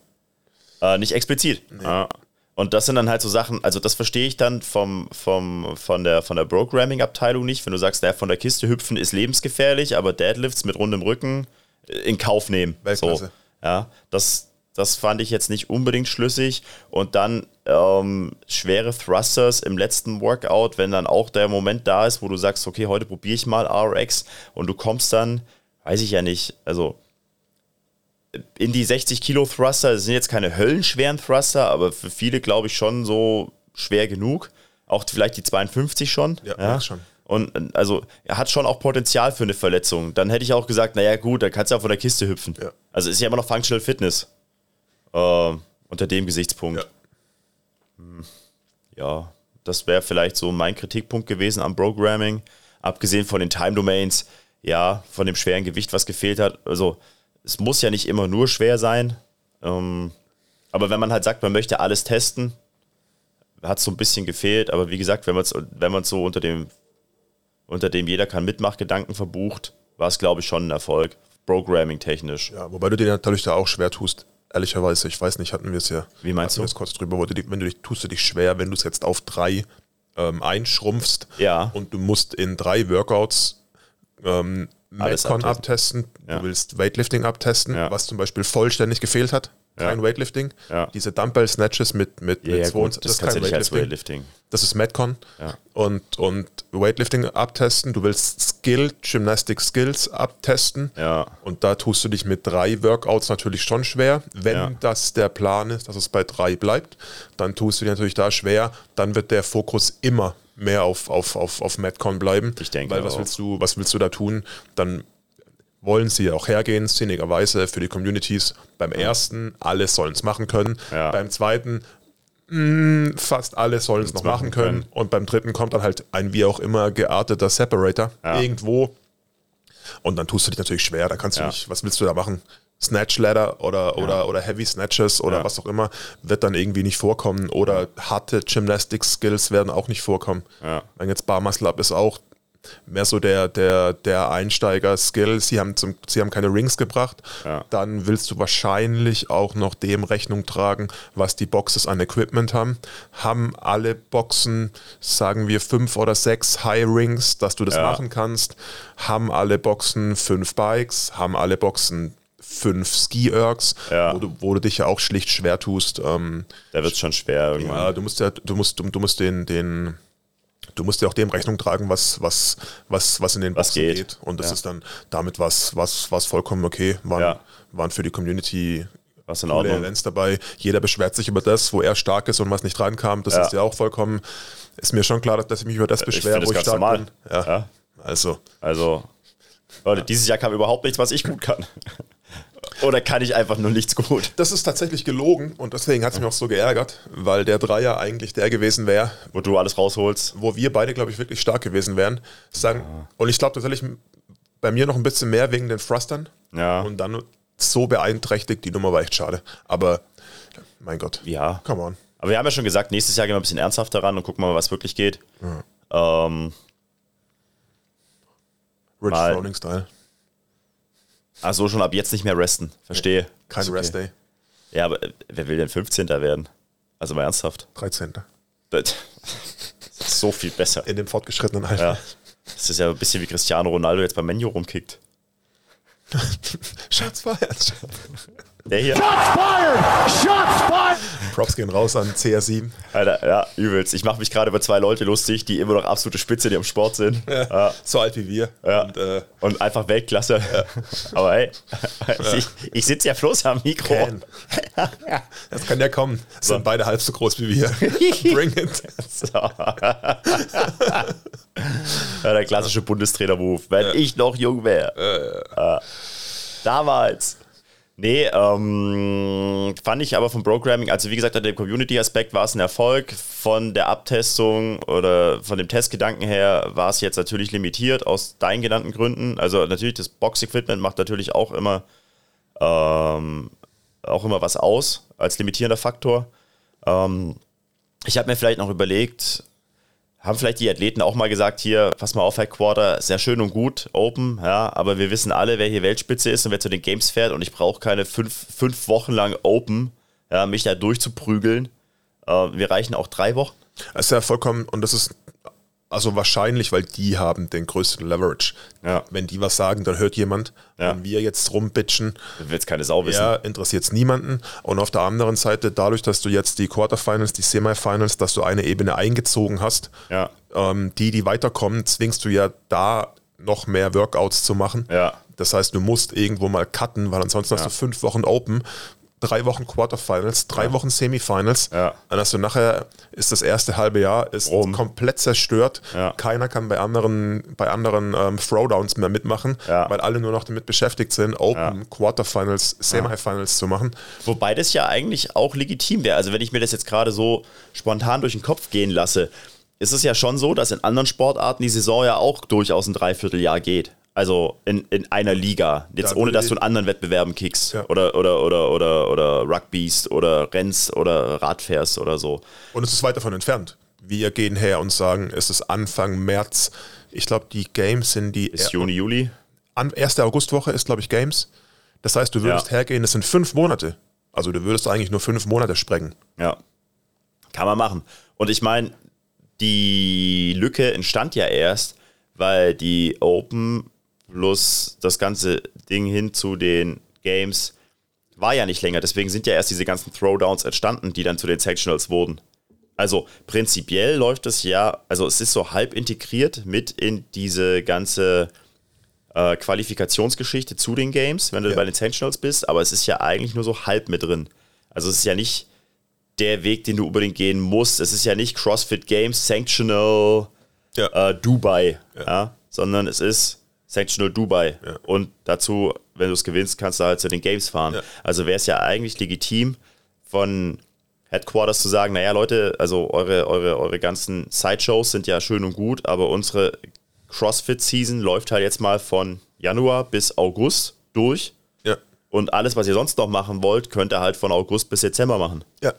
Äh, nicht explizit. Ja. Und das sind dann halt so Sachen, also das verstehe ich dann vom, vom, von der, von der Programming-Abteilung nicht, wenn du sagst, naja, von der Kiste hüpfen ist lebensgefährlich, aber Deadlifts mit rundem Rücken in Kauf nehmen. Weltklasse. So. Ja, das, das fand ich jetzt nicht unbedingt schlüssig. Und dann ähm, schwere Thrusters im letzten Workout, wenn dann auch der Moment da ist, wo du sagst, okay, heute probiere ich mal RX und du kommst dann, weiß ich ja nicht, also in die 60 Kilo Thruster, das sind jetzt keine höllenschweren Thruster, aber für viele glaube ich schon so schwer genug. Auch vielleicht die 52 schon. Ja, merkst schon. Und also er hat schon auch Potenzial für eine Verletzung. Dann hätte ich auch gesagt, naja gut, dann kannst du auch von der Kiste hüpfen. Ja. Also ist ja immer noch Functional Fitness. Äh, unter dem Gesichtspunkt. Ja. Hm, ja, das wäre vielleicht so mein Kritikpunkt gewesen am Programming. Abgesehen von den Time Domains, ja, von dem schweren Gewicht, was gefehlt hat. Also es muss ja nicht immer nur schwer sein. Ähm, aber wenn man halt sagt, man möchte alles testen, hat es so ein bisschen gefehlt. Aber wie gesagt, wenn man es wenn man's so unter dem, unter dem jeder kann Mitmachgedanken verbucht, war es, glaube ich, schon ein Erfolg. Programming-technisch. Ja, wobei du dir natürlich da auch schwer tust. Ehrlicherweise, ich weiß nicht, hatten wir es ja. Wie meinst wir du? es kurz drüber, wenn du dich, tust du dich schwer, wenn du es jetzt auf drei ähm, einschrumpfst Ja. und du musst in drei Workouts ähm, Metcon abtesten. abtesten, Ja. du willst Weightlifting abtesten, Ja. was zum Beispiel vollständig gefehlt hat. Kein Ja. Weightlifting. Ja. Diese Dumbbell-Snatches mit, mit, Ja, mit ja, gut, 22, das kannst du nicht als Weightlifting. Das ist Metcon. Und, und Weightlifting abtesten. Du willst Skill, Gymnastic Skills abtesten. Ja. Und da tust du dich mit drei Workouts natürlich schon schwer. Wenn das der Plan ist, dass es bei drei bleibt, dann tust du dir natürlich da schwer. Dann wird der Fokus immer mehr auf, auf, auf, auf Metcon bleiben. Ich denke Weil was auch. willst du, was willst du da tun? Dann wollen sie ja auch hergehen, sinnigerweise für die Communities. Beim ersten, alle sollen es machen können. Ja. Beim zweiten, mh, fast alle sollen es noch machen können. können. Und beim dritten kommt dann halt ein wie auch immer gearteter Separator Ja. irgendwo. Und dann tust du dich natürlich schwer. Da kannst du Ja. nicht, was willst du da machen? Snatch Ladder oder, oder, oder Heavy Snatches oder Ja. was auch immer, wird dann irgendwie nicht vorkommen. Oder harte Gymnastic Skills werden auch nicht vorkommen. Ja. Wenn jetzt Bar Muscle Up ist auch mehr so der, der, der Einsteiger-Skill. Sie haben, zum, sie haben keine Rings gebracht. Ja. Dann willst du wahrscheinlich auch noch dem Rechnung tragen, was die Boxes an Equipment haben. Haben alle Boxen, sagen wir, fünf oder sechs High Rings, dass du das Ja. machen kannst. Haben alle Boxen fünf Bikes. Haben alle Boxen fünf Ski-Ergs, Ja. wo, du, wo du dich ja auch schlicht schwer tust. Ähm, Da wird es schon schwer irgendwann. ja, du musst ja, du musst, du, du musst den, den, du musst ja auch dem Rechnung tragen, was, was, was, was in den Was Boxen geht. geht. Und das Ja. ist dann damit was, was, was vollkommen okay. Waren, Ja. waren für die Community Was in Ordnung. Events dabei. Jeder beschwert sich über das, wo er stark ist und was nicht rankam. Das Ja. ist ja auch vollkommen. Ist mir schon klar, dass ich mich über das beschwere, wo das ich stark normal. bin. Ja. Also, Also, Leute, dieses Jahr kam überhaupt nichts, was ich gut kann. Oder kann ich einfach nur nichts gut? das ist tatsächlich gelogen und deswegen hat es mich auch so geärgert, weil der Dreier eigentlich der gewesen wäre, Wo du alles rausholst. wo wir beide, glaube ich, wirklich stark gewesen wären. Sagen, Und ich glaube tatsächlich bei mir noch ein bisschen mehr wegen den Thrustern. Ja. Und dann so beeinträchtigt, die Nummer war echt schade. Aber mein Gott. Ja. Come on. Aber wir haben ja schon gesagt, nächstes Jahr gehen wir ein bisschen ernsthafter ran und gucken mal, was wirklich geht. Ähm, Rich Froning Style. Also schon ab jetzt nicht mehr resten. Verstehe. Kein okay. Rest Day. Ja, aber äh, wer will denn 15. werden? Also mal ernsthaft. 13. Das ist so viel besser. In dem fortgeschrittenen Alter. Ja. Das ist ja ein bisschen wie Cristiano Ronaldo jetzt beim Menu rumkickt. Schatz feiert. Der hier. Shots fired! Shots fired! Props gehen raus an CR7. Alter, ja, übelst. Ich mache mich gerade über zwei Leute lustig, die immer noch absolute Spitze, die am Sport sind. Ja. So alt wie wir. Ja. Und äh, Und einfach Weltklasse. Aber hey, ich, ich sitze ja bloß am Mikro. Ken. Das kann ja kommen. Sind beide halb so groß wie wir. Bring it. So. ja, der klassische Bundestrainer-Move. Wenn ich noch jung wäre. Äh, damals. Nee, ähm, fand ich aber vom Programming, also wie gesagt, der Community-Aspekt war es ein Erfolg. Von der Abtestung oder von dem Testgedanken her war es jetzt natürlich limitiert aus deinen genannten Gründen. Also natürlich das Box-Equipment macht natürlich auch immer, ähm, auch immer was aus als limitierender Faktor. Ähm, ich habe mir vielleicht noch überlegt, haben vielleicht die Athleten auch mal gesagt, hier, pass mal auf, Headquarter, sehr schön und gut, Open, ja, aber wir wissen alle, wer hier Weltspitze ist und wer zu den Games fährt und ich brauche keine fünf, fünf Wochen lang Open, ja, mich da durchzuprügeln. Äh, wir reichen auch drei Wochen. Das ist ja vollkommen, und das ist also wahrscheinlich, weil die haben den größten Leverage. Ja. Wenn die was sagen, dann hört jemand. Ja. Wenn wir jetzt rumbitchen, Will jetzt keine Sau wissen. ja, interessiert es niemanden. Und auf der anderen Seite, dadurch, dass du jetzt die Quarterfinals, die Semifinals, dass du eine Ebene eingezogen hast, Ja. ähm, die, die weiterkommen, zwingst du ja da noch mehr Workouts zu machen. Ja. Das heißt, du musst irgendwo mal cutten, weil ansonsten hast du fünf Wochen Open, drei Wochen Quarterfinals, drei Wochen Semifinals. Ja. Dann hast du nachher, ist das erste halbe Jahr ist Rum. komplett zerstört. Ja. Keiner kann bei anderen, bei anderen ähm, Throwdowns mehr mitmachen, Ja. weil alle nur noch damit beschäftigt sind, Open, Quarterfinals, Semifinals zu machen. Wobei das ja eigentlich auch legitim wäre. Also wenn ich mir das jetzt gerade so spontan durch den Kopf gehen lasse, ist es ja schon so, dass in anderen Sportarten die Saison ja auch durchaus ein Dreivierteljahr geht. Also in, in einer Liga. Jetzt Da ohne, dass du in anderen Wettbewerben kickst. Ja. Oder, oder, oder, oder, oder Rugbyst oder rennst oder Radfährst oder so. Und es ist weit davon entfernt. Wir gehen her und sagen, es ist Anfang März. Ich glaube, die Games sind die Bis Juni, Juli. an, erste Augustwoche ist, glaube ich, Games. Das heißt, du würdest Ja. hergehen, es sind fünf Monate. Also du würdest eigentlich nur fünf Monate sprengen. Ja. Kann man machen. Und ich meine, die Lücke entstand ja erst, weil die Open plus das ganze Ding hin zu den Games war ja nicht länger. Deswegen sind ja erst diese ganzen Throwdowns entstanden, die dann zu den Sectionals wurden. Also prinzipiell läuft es ja, also es ist so halb integriert mit in diese ganze äh, Qualifikationsgeschichte zu den Games, wenn du Ja. bei den Sectionals bist, aber es ist ja eigentlich nur so halb mit drin. Also es ist ja nicht der Weg, den du unbedingt gehen musst. Es ist ja nicht CrossFit Games Sanctional Ja. äh, Dubai, ja. sondern es ist Sanctional Dubai. Ja. Und dazu, wenn du es gewinnst, kannst du halt zu den Games fahren. Ja. Also wäre es ja eigentlich legitim von Headquarters zu sagen, naja Leute, also eure, eure, eure ganzen Sideshows sind ja schön und gut, aber unsere CrossFit-Season läuft halt jetzt mal von Januar bis August durch. Ja. Und alles, was ihr sonst noch machen wollt, könnt ihr halt von August bis Dezember machen. Ja.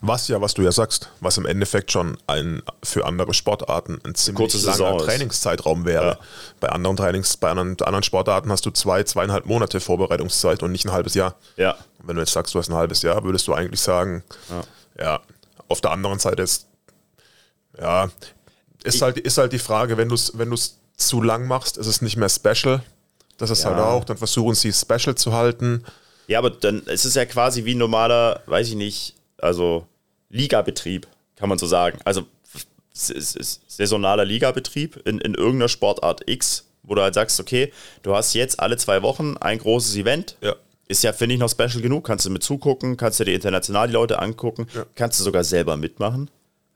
Was ja, was du ja sagst, was im Endeffekt schon ein für andere Sportarten ein ziemlich langer Saison ist. Trainingszeitraum wäre. Ja. Bei anderen Trainings, bei anderen, anderen Sportarten hast du zwei, zweieinhalb Monate Vorbereitungszeit und nicht ein halbes Jahr. Ja. Wenn du jetzt sagst, du hast ein halbes Jahr, würdest du eigentlich sagen, ja, auf der anderen Seite ist, ja, ist, halt, ist halt die Frage, wenn du es wenn du's zu lang machst, ist es nicht mehr special. Das ist Ja. halt auch, dann versuchen sie special zu halten. Ja, aber dann es ist ja quasi wie ein normaler, weiß ich nicht, also Ligabetrieb, kann man so sagen. Also saisonaler Ligabetrieb in, in irgendeiner Sportart X, wo du halt sagst, okay, du hast jetzt alle zwei Wochen ein großes Event. Ja. Ist ja, finde ich, noch special genug. Kannst du mit zugucken, kannst du dir international die Leute angucken, Ja. kannst du sogar selber mitmachen.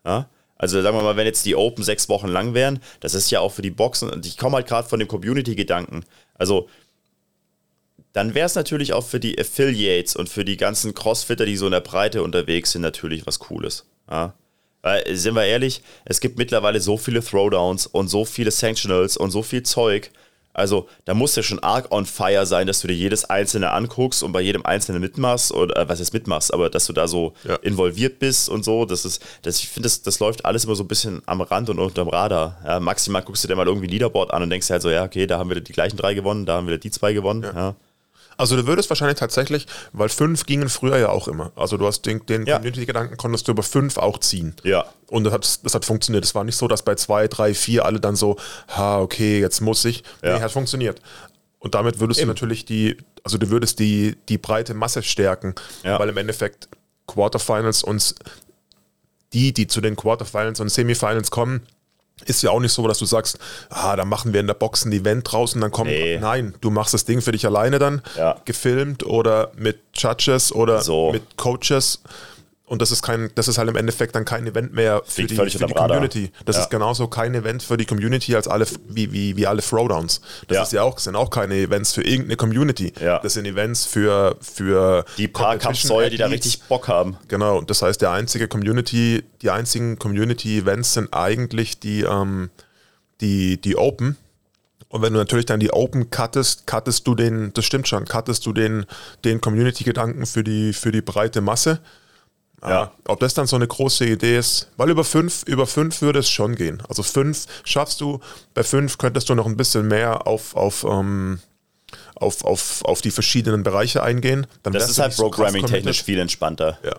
Ja? Also sagen wir mal, wenn jetzt die Open sechs Wochen lang wären, das ist ja auch für die Boxen, und ich komme halt gerade von dem Community-Gedanken. Also dann wäre es natürlich auch für die Affiliates und für die ganzen Crossfitter, die so in der Breite unterwegs sind, natürlich was Cooles. Ja? Weil, sind wir ehrlich, es gibt mittlerweile so viele Throwdowns und so viele Sanctionals und so viel Zeug. Also, da muss ja schon arg on fire sein, dass du dir jedes einzelne anguckst und bei jedem einzelnen mitmachst oder äh, was jetzt mitmachst, aber dass du da so Ja. involviert bist und so. Das ist, das, ich finde, das, das läuft alles immer so ein bisschen am Rand und unterm Radar. Ja, maximal guckst du dir mal irgendwie ein Leaderboard an und denkst dir halt so, ja, okay, da haben wir die gleichen drei gewonnen, da haben wir die zwei gewonnen. Ja. Also du würdest wahrscheinlich tatsächlich, weil fünf gingen früher ja auch immer. Also du hast den, den Ja. Community-Gedanken konntest du über fünf auch ziehen. Ja. Und das hat, das hat funktioniert. Es war nicht so, dass bei zwei, drei, vier alle dann so, ha, okay, jetzt muss ich. Ja. Nee, hat funktioniert. Und damit würdest du natürlich die, also du würdest die, die breite Masse stärken, Ja. weil im Endeffekt Quarterfinals und die, die zu den Quarterfinals und Semifinals kommen, ist ja auch nicht so, dass du sagst, ah, da machen wir in der Box ein Event draußen, dann kommen. Nee. Nein, du machst das Ding für dich alleine dann, Ja. gefilmt oder mit Judges oder So. mit Coaches. Und das ist kein, das ist halt im Endeffekt dann kein Event mehr für Fliegt die, für die. Community. Das Ja. ist genauso kein Event für die Community als alle wie, wie, wie alle Throwdowns. Das Ja. ist ja auch, sind auch keine Events für irgendeine Community. Ja. Das sind Events für, für Die paar Kampfsäue, die da richtig Bock haben. Genau, und das heißt, der einzige Community, die einzigen Community-Events sind eigentlich die, ähm, die, die Open. Und wenn du natürlich dann die Open cuttest, cuttest du den, das stimmt schon, cuttest du den, den Community-Gedanken für die, für die breite Masse. Ja. Ob das dann so eine große Idee ist, weil über fünf, über fünf würde es schon gehen. Also fünf schaffst du, bei fünf könntest du noch ein bisschen mehr auf, auf, ähm, auf, auf, auf die verschiedenen Bereiche eingehen. Dann Das ist halt so programming-technisch viel entspannter. Ja.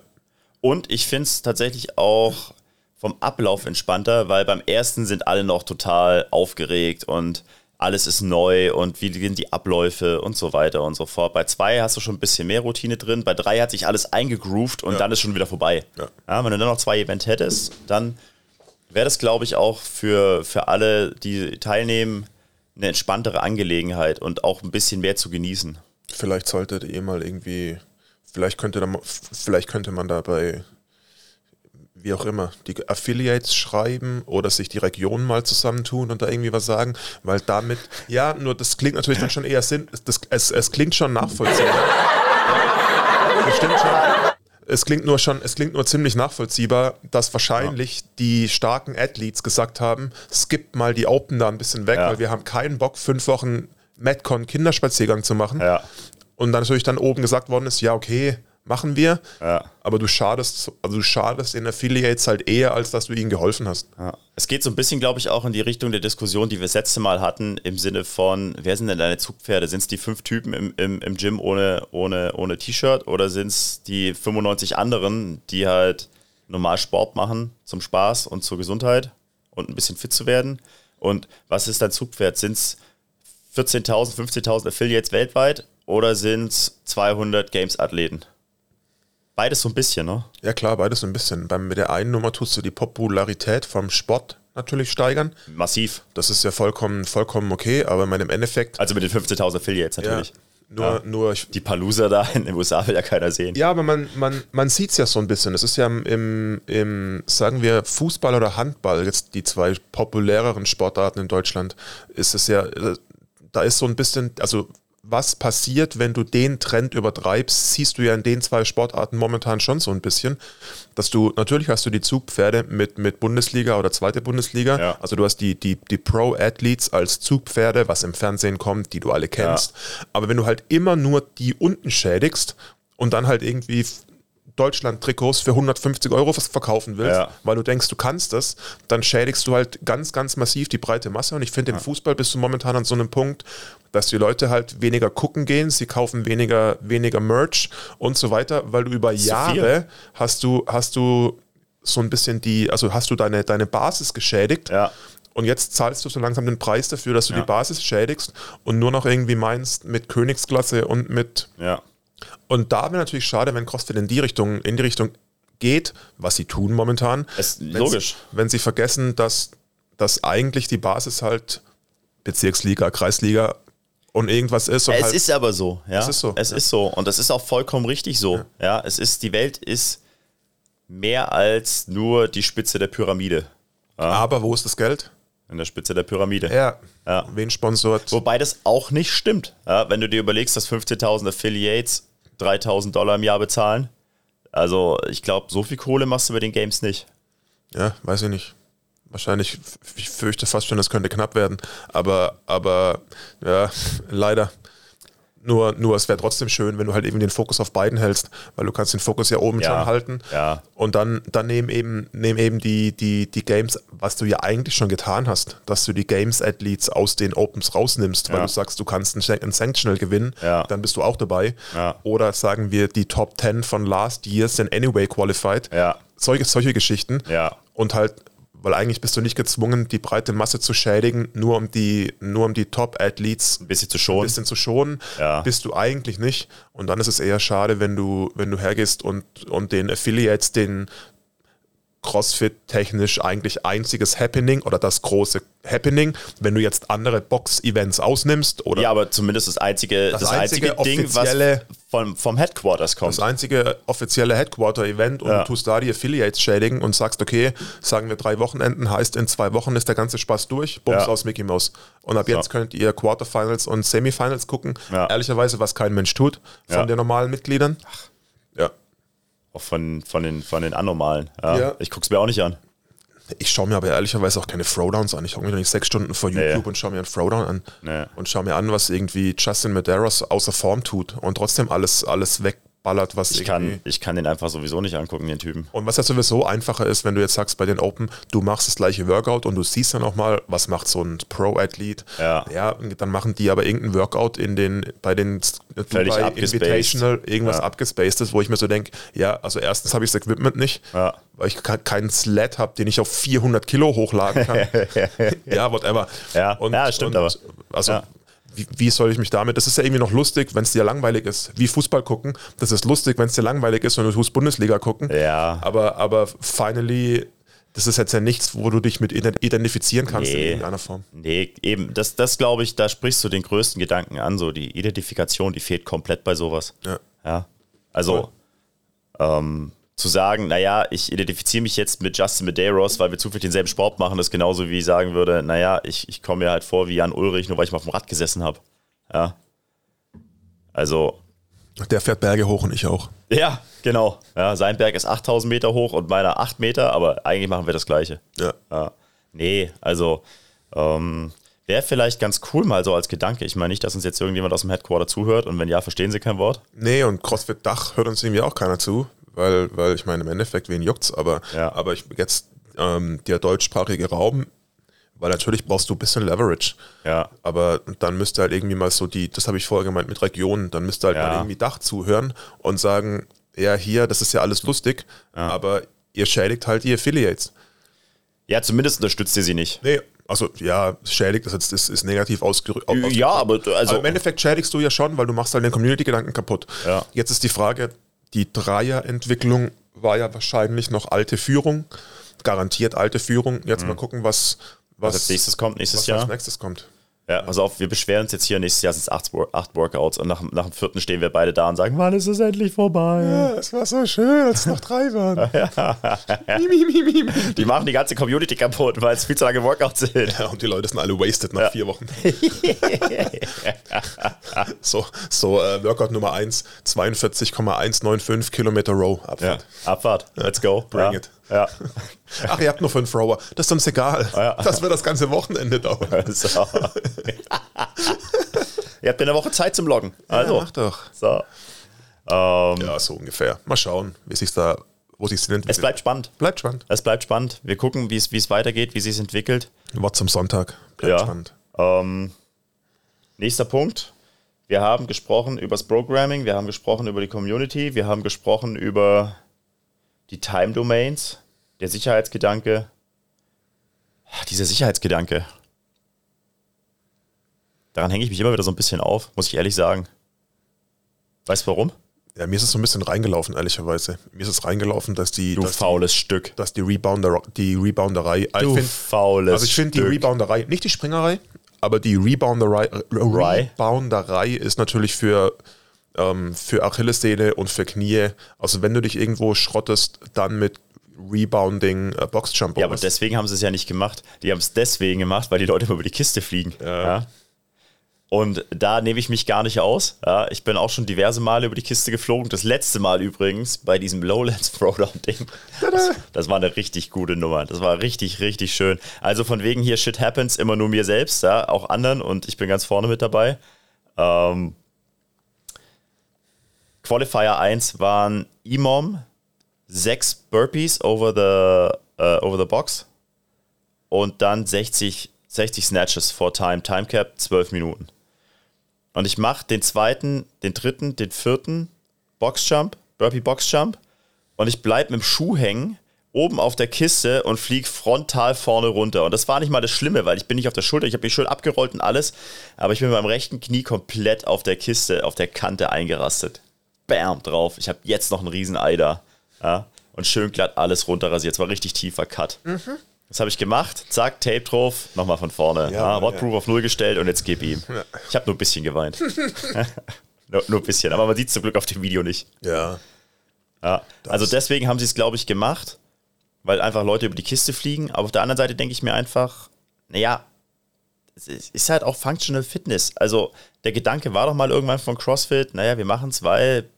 Und ich finde es tatsächlich auch vom Ablauf entspannter, weil beim ersten sind alle noch total aufgeregt und alles ist neu und wie sind die Abläufe und so weiter und so fort. Bei zwei hast du schon ein bisschen mehr Routine drin, bei drei hat sich alles eingegroovt und Ja. dann ist schon wieder vorbei. Ja. wenn du dann noch zwei Event hättest, dann wäre das, glaube ich, auch für, für alle, die teilnehmen, eine entspanntere Angelegenheit und auch ein bisschen mehr zu genießen. Vielleicht solltet ihr mal irgendwie, vielleicht könnte, da, vielleicht könnte man dabei, wie auch immer, die Affiliates schreiben oder sich die Regionen mal zusammentun und da irgendwie was sagen, weil damit, ja, nur das klingt natürlich dann schon eher Sinn, das, es, es klingt schon nachvollziehbar. Das stimmt schon. Es klingt nur schon, es klingt nur ziemlich nachvollziehbar, dass wahrscheinlich die starken Athletes gesagt haben, skippt mal die Open da ein bisschen weg, Ja. weil wir haben keinen Bock, fünf Wochen Metcon Kinderspaziergang zu machen. Ja. Und dann natürlich dann oben gesagt worden ist, ja, okay, machen wir. Ja. Aber du schadest, also du schadest den Affiliates halt eher, als dass du ihnen geholfen hast. Ja. Es geht so ein bisschen, glaube ich, auch in die Richtung der Diskussion, die wir das letzte Mal hatten, im Sinne von, wer sind denn deine Zugpferde? Sind es die fünf Typen im, im, im Gym ohne, ohne, ohne T-Shirt oder sind es die 95 anderen, die halt normal Sport machen zum Spaß und zur Gesundheit und ein bisschen fit zu werden? Und was ist dein Zugpferd? Sind es 14.000, 15.000 Affiliates weltweit oder sind es 200 Games-Athleten? Beides so ein bisschen, ne? Ja klar, beides so ein bisschen. Beim, mit der einen Nummer tust du die Popularität vom Sport natürlich steigern. Massiv. Das ist ja vollkommen, vollkommen okay, aber ich meine, im Endeffekt, Also mit den 15.000 Affiliates natürlich. nur, Ja. nur Die Palusa da in den USA will ja keiner sehen. Ja, aber man, man, man sieht es ja so ein bisschen. Es ist ja im, im, im, sagen wir, Fußball oder Handball, jetzt die zwei populäreren Sportarten in Deutschland, ist es ja, äh, da ist so ein bisschen, also was passiert, wenn du den Trend übertreibst, siehst du ja in den zwei Sportarten momentan schon so ein bisschen, dass du, natürlich hast du die Zugpferde mit, mit Bundesliga oder zweite Bundesliga, Ja. also du hast die, die, die Pro-Athletes als Zugpferde, was im Fernsehen kommt, die du alle kennst, aber wenn du halt immer nur die unten schädigst und dann halt irgendwie Deutschland-Trikots für 150 Euro verkaufen willst, Ja. weil du denkst, du kannst das, dann schädigst du halt ganz, ganz massiv die breite Masse. Und ich finde, im Fußball bist du momentan an so einem Punkt, dass die Leute halt weniger gucken gehen, sie kaufen weniger, weniger Merch und so weiter, weil du über. Jahre hast du, hast du so ein bisschen die, also hast du deine, deine Basis geschädigt. Ja. Und jetzt zahlst du so langsam den Preis dafür, dass du Ja. die Basis schädigst und nur noch irgendwie meinst mit Königsklasse und mit Ja. Und da wäre natürlich schade, wenn CrossFit in die Richtung, in die Richtung geht, was sie tun momentan. Es- Wenn logisch. Sie, wenn sie vergessen, dass, dass eigentlich die Basis halt Bezirksliga, Kreisliga und irgendwas ist. Und Es halt, ist aber so, ja. Es ist so, Es ja. ist so. Und das ist auch vollkommen richtig so. Ja. es ist, die Welt ist mehr als nur die Spitze der Pyramide. aber wo ist das Geld? In der Spitze der Pyramide. Ja. Ja. Wen sponsort? Wobei das auch nicht stimmt. Ja, wenn du dir überlegst, dass 15.000 Affiliates 3.000 Dollar im Jahr bezahlen. Also, ich glaube, so viel Kohle machst du bei den Games nicht. Ja, weiß ich nicht. Wahrscheinlich, ich fürchte fast schon, es könnte knapp werden. Aber, aber ja, leider. Nur, nur es wäre trotzdem schön, wenn du halt eben den Fokus auf beiden hältst, weil du kannst den Fokus ja oben Ja, dran halten. ja. Und dann, dann nehmen eben, nehmen eben die, die, die Games, was du ja eigentlich schon getan hast, dass du die Games-Athletes aus den Opens rausnimmst, weil Ja. du sagst, du kannst ein, ein Sanctional gewinnen, Ja. dann bist du auch dabei. Ja. Oder sagen wir, die Top 10 von last year sind anyway qualified. Ja. Solche, solche Geschichten. Ja. Und halt, weil eigentlich bist du nicht gezwungen, die breite Masse zu schädigen, nur um die, nur um die Top-Athletes Ein bisschen zu schonen. bisschen zu schonen, Ja. bist du eigentlich nicht. Und dann ist es eher schade, wenn du, wenn du hergehst und, und den Affiliates den CrossFit-technisch eigentlich einziges Happening oder das große Happening, wenn du jetzt andere Box-Events ausnimmst oder Ja, aber zumindest das einzige, das, Das einzige, einzige Ding, was offizielle- vom, vom Headquarters kommt. das einzige offizielle Headquarter-Event und Ja. du tust da die Affiliates schädigen und sagst, okay, sagen wir drei Wochenenden, heißt in zwei Wochen ist der ganze Spaß durch, Bums Ja. aus Mickey Mouse. Und ab jetzt könnt ihr Quarterfinals und Semifinals gucken. Ja. Ehrlicherweise, was kein Mensch tut von den normalen Mitgliedern. Ja. Auch von, von, den, von den Anormalen. Ja. Ja. Ich guck's mir auch nicht an. Ich schaue mir aber ehrlicherweise auch keine Throwdowns an. Ich hocke mir doch nicht sechs Stunden vor YouTube Nee. und schaue mir einen Throwdown an. Nee. Und schaue mir an, was irgendwie Justin Medeiros außer Form tut und trotzdem alles, alles wegballert, was Ich kann, ich kann den einfach sowieso nicht angucken, den Typen. Und was ja sowieso einfacher ist, wenn du jetzt sagst bei den Open, du machst das gleiche Workout und du siehst dann auch mal, was macht so ein Pro-Athlet. Ja. ja, dann machen die aber irgendein Workout in den, bei den Völlig Dubai abgespaced. Invitational, irgendwas Ja. abgespacedes, wo ich mir so denke, ja, also erstens habe ich das Equipment nicht, Ja. weil ich ke- keinen Sled habe, den ich auf 400 Kilo hochladen kann. ja, whatever. Ja. Ja, stimmt aber. Also, Ja. Wie, wie soll ich mich damit? Das ist ja irgendwie noch lustig, wenn es dir langweilig ist. Wie Fußball gucken. Das ist lustig, wenn es dir langweilig ist, wenn du tust Bundesliga gucken. Ja. Aber, aber finally, das ist jetzt ja nichts, wo du dich mit ident- identifizieren kannst in Nee. irgendeiner Form. Nee, eben, das, das glaube ich, da sprichst du den größten Gedanken an. So die Identifikation, die fehlt komplett bei sowas. Ja. Ja. Also, ähm, zu sagen, naja, ich identifiziere mich jetzt mit Justin Medeiros, weil wir zufällig denselben Sport machen, ist genauso wie ich sagen würde, naja, ich, ich komme mir halt vor wie Jan Ulrich, nur weil ich mal auf dem Rad gesessen habe. Ja. Also, Der fährt Berge hoch und ich auch. ja, genau. Ja, sein Berg ist 8000 Meter hoch und meiner 8 Meter, aber eigentlich machen wir das Gleiche. Ja. Ja. Nee, also ähm, wäre vielleicht ganz cool mal so als Gedanke. Ich meine nicht, dass uns jetzt irgendjemand aus dem Headquarter zuhört und wenn ja, verstehen sie kein Wort. Nee, und CrossFit Dach hört uns irgendwie auch keiner zu, weil, weil ich meine, im Endeffekt, wen juckt's, aber, Ja. aber ich jetzt ähm, der deutschsprachige Raum, weil natürlich brauchst du ein bisschen Leverage. Ja. Aber dann müsste halt irgendwie mal so die, das habe ich vorher gemeint mit Regionen, dann müsste halt Ja. mal irgendwie Dach zuhören und sagen, ja, hier, das ist ja alles lustig, aber ihr schädigt halt die Affiliates. Ja, zumindest unterstützt ihr sie nicht. Nee, also ja, schädigt ist jetzt ist, ist negativ ausgerückt. Ja, aber also, Also im Endeffekt schädigst du ja schon, weil du machst halt den Community-Gedanken kaputt. Ja. Jetzt ist die Frage, die Dreier-Entwicklung war ja wahrscheinlich noch alte Führung, garantiert alte Führung. Jetzt mal gucken, was, was, was als nächstes kommt, nächstes was Jahr. als nächstes kommt. Ja, pass auf, wir beschweren uns jetzt hier, nächstes Jahr sind es acht, acht Workouts und nach, nach dem vierten stehen wir beide da und sagen, wann ist es endlich vorbei? es war so schön, als es noch drei waren. Die machen die ganze Community kaputt, weil es viel zu lange Workouts sind. Ja, und die Leute sind alle wasted nach vier Wochen. so, so äh, Workout Nummer 1, 42,195 Kilometer Row Ja, Abfahrt. Abfahrt, let's go. Bring ja. it. Ja. Ach, ihr habt nur fünf Rower. Das ist uns egal. ja. Das wird das ganze Wochenende dauern. So. Ihr habt ja eine Woche Zeit zum Loggen. Also, Ja, mach doch. so. Ähm, Ja, so ungefähr. Mal schauen, wie sich da, wo sich entwickelt. Es bleibt spannend. bleibt spannend. Es bleibt spannend. Wir gucken, wie es weitergeht, wie es sich entwickelt. Wort zum Sonntag. Bleibt Ja. spannend. Ähm, nächster Punkt. Wir haben gesprochen über das Programming, wir haben gesprochen über die Community, wir haben gesprochen über die Time Domains, der Sicherheitsgedanke. dieser Sicherheitsgedanke. Daran hänge ich mich immer wieder so ein bisschen auf, muss ich ehrlich sagen. Weißt du warum? Ja, mir ist es so ein bisschen reingelaufen, ehrlicherweise. Mir ist es reingelaufen, dass die, Du dass faules Stück. die, dass die, Rebounder, die Rebounderei. Du find, faules also ich finde die Stück. Rebounderei, nicht die Springerei, aber die Rebounderei, Rei? Rebounderei ist natürlich für, ähm, für Achillessehne und für Knie. Also wenn du dich irgendwo schrottest, dann mit Rebounding äh, Boxjump. Ja, aber deswegen haben sie es ja nicht gemacht. Die haben es deswegen gemacht, weil die Leute immer über die Kiste fliegen. Ja. Und da nehme ich mich gar nicht aus. Ja, ich bin auch schon diverse Male über die Kiste geflogen. Das letzte Mal übrigens bei diesem Lowlands Throwdown-Ding. Das, das war eine richtig gute Nummer. Das war richtig, richtig schön. Also von wegen hier Shit happens, immer nur mir selbst, ja, auch anderen und ich bin ganz vorne mit dabei. Ähm, Qualifier 1 waren Imom, sechs Burpees over the, äh, over the box und dann 60, 60 Snatches vor Time, Time Cap, 12 Minuten. Und ich mache den zweiten, den dritten, den vierten Boxjump, Burpee Boxjump und ich bleibe mit dem Schuh hängen oben auf der Kiste und fliege frontal vorne runter. Und das war nicht mal das Schlimme, weil ich bin nicht auf der Schulter, ich habe mich schön abgerollt und alles, aber ich bin mit meinem rechten Knie komplett auf der Kiste, auf der Kante eingerastet. Bam, drauf. Ich habe jetzt noch einen riesen Ei da. Ja, und schön glatt alles runterrasiert. Es war richtig tiefer Cut. Das habe ich gemacht. Zack, Tape drauf, nochmal von vorne. Ja, Wattproof auf Null gestellt und jetzt gib ihm. Ich habe nur ein bisschen geweint. nur, nur ein bisschen, aber man sieht es zum Glück auf dem Video nicht. Ja. Ja. Also deswegen haben sie es, glaube ich, gemacht, weil einfach Leute über die Kiste fliegen. Aber auf der anderen Seite denke ich mir einfach, naja, es ist- halt auch Functional Fitness. Also der Gedanke war doch mal irgendwann von CrossFit, naja, wir machen es, weil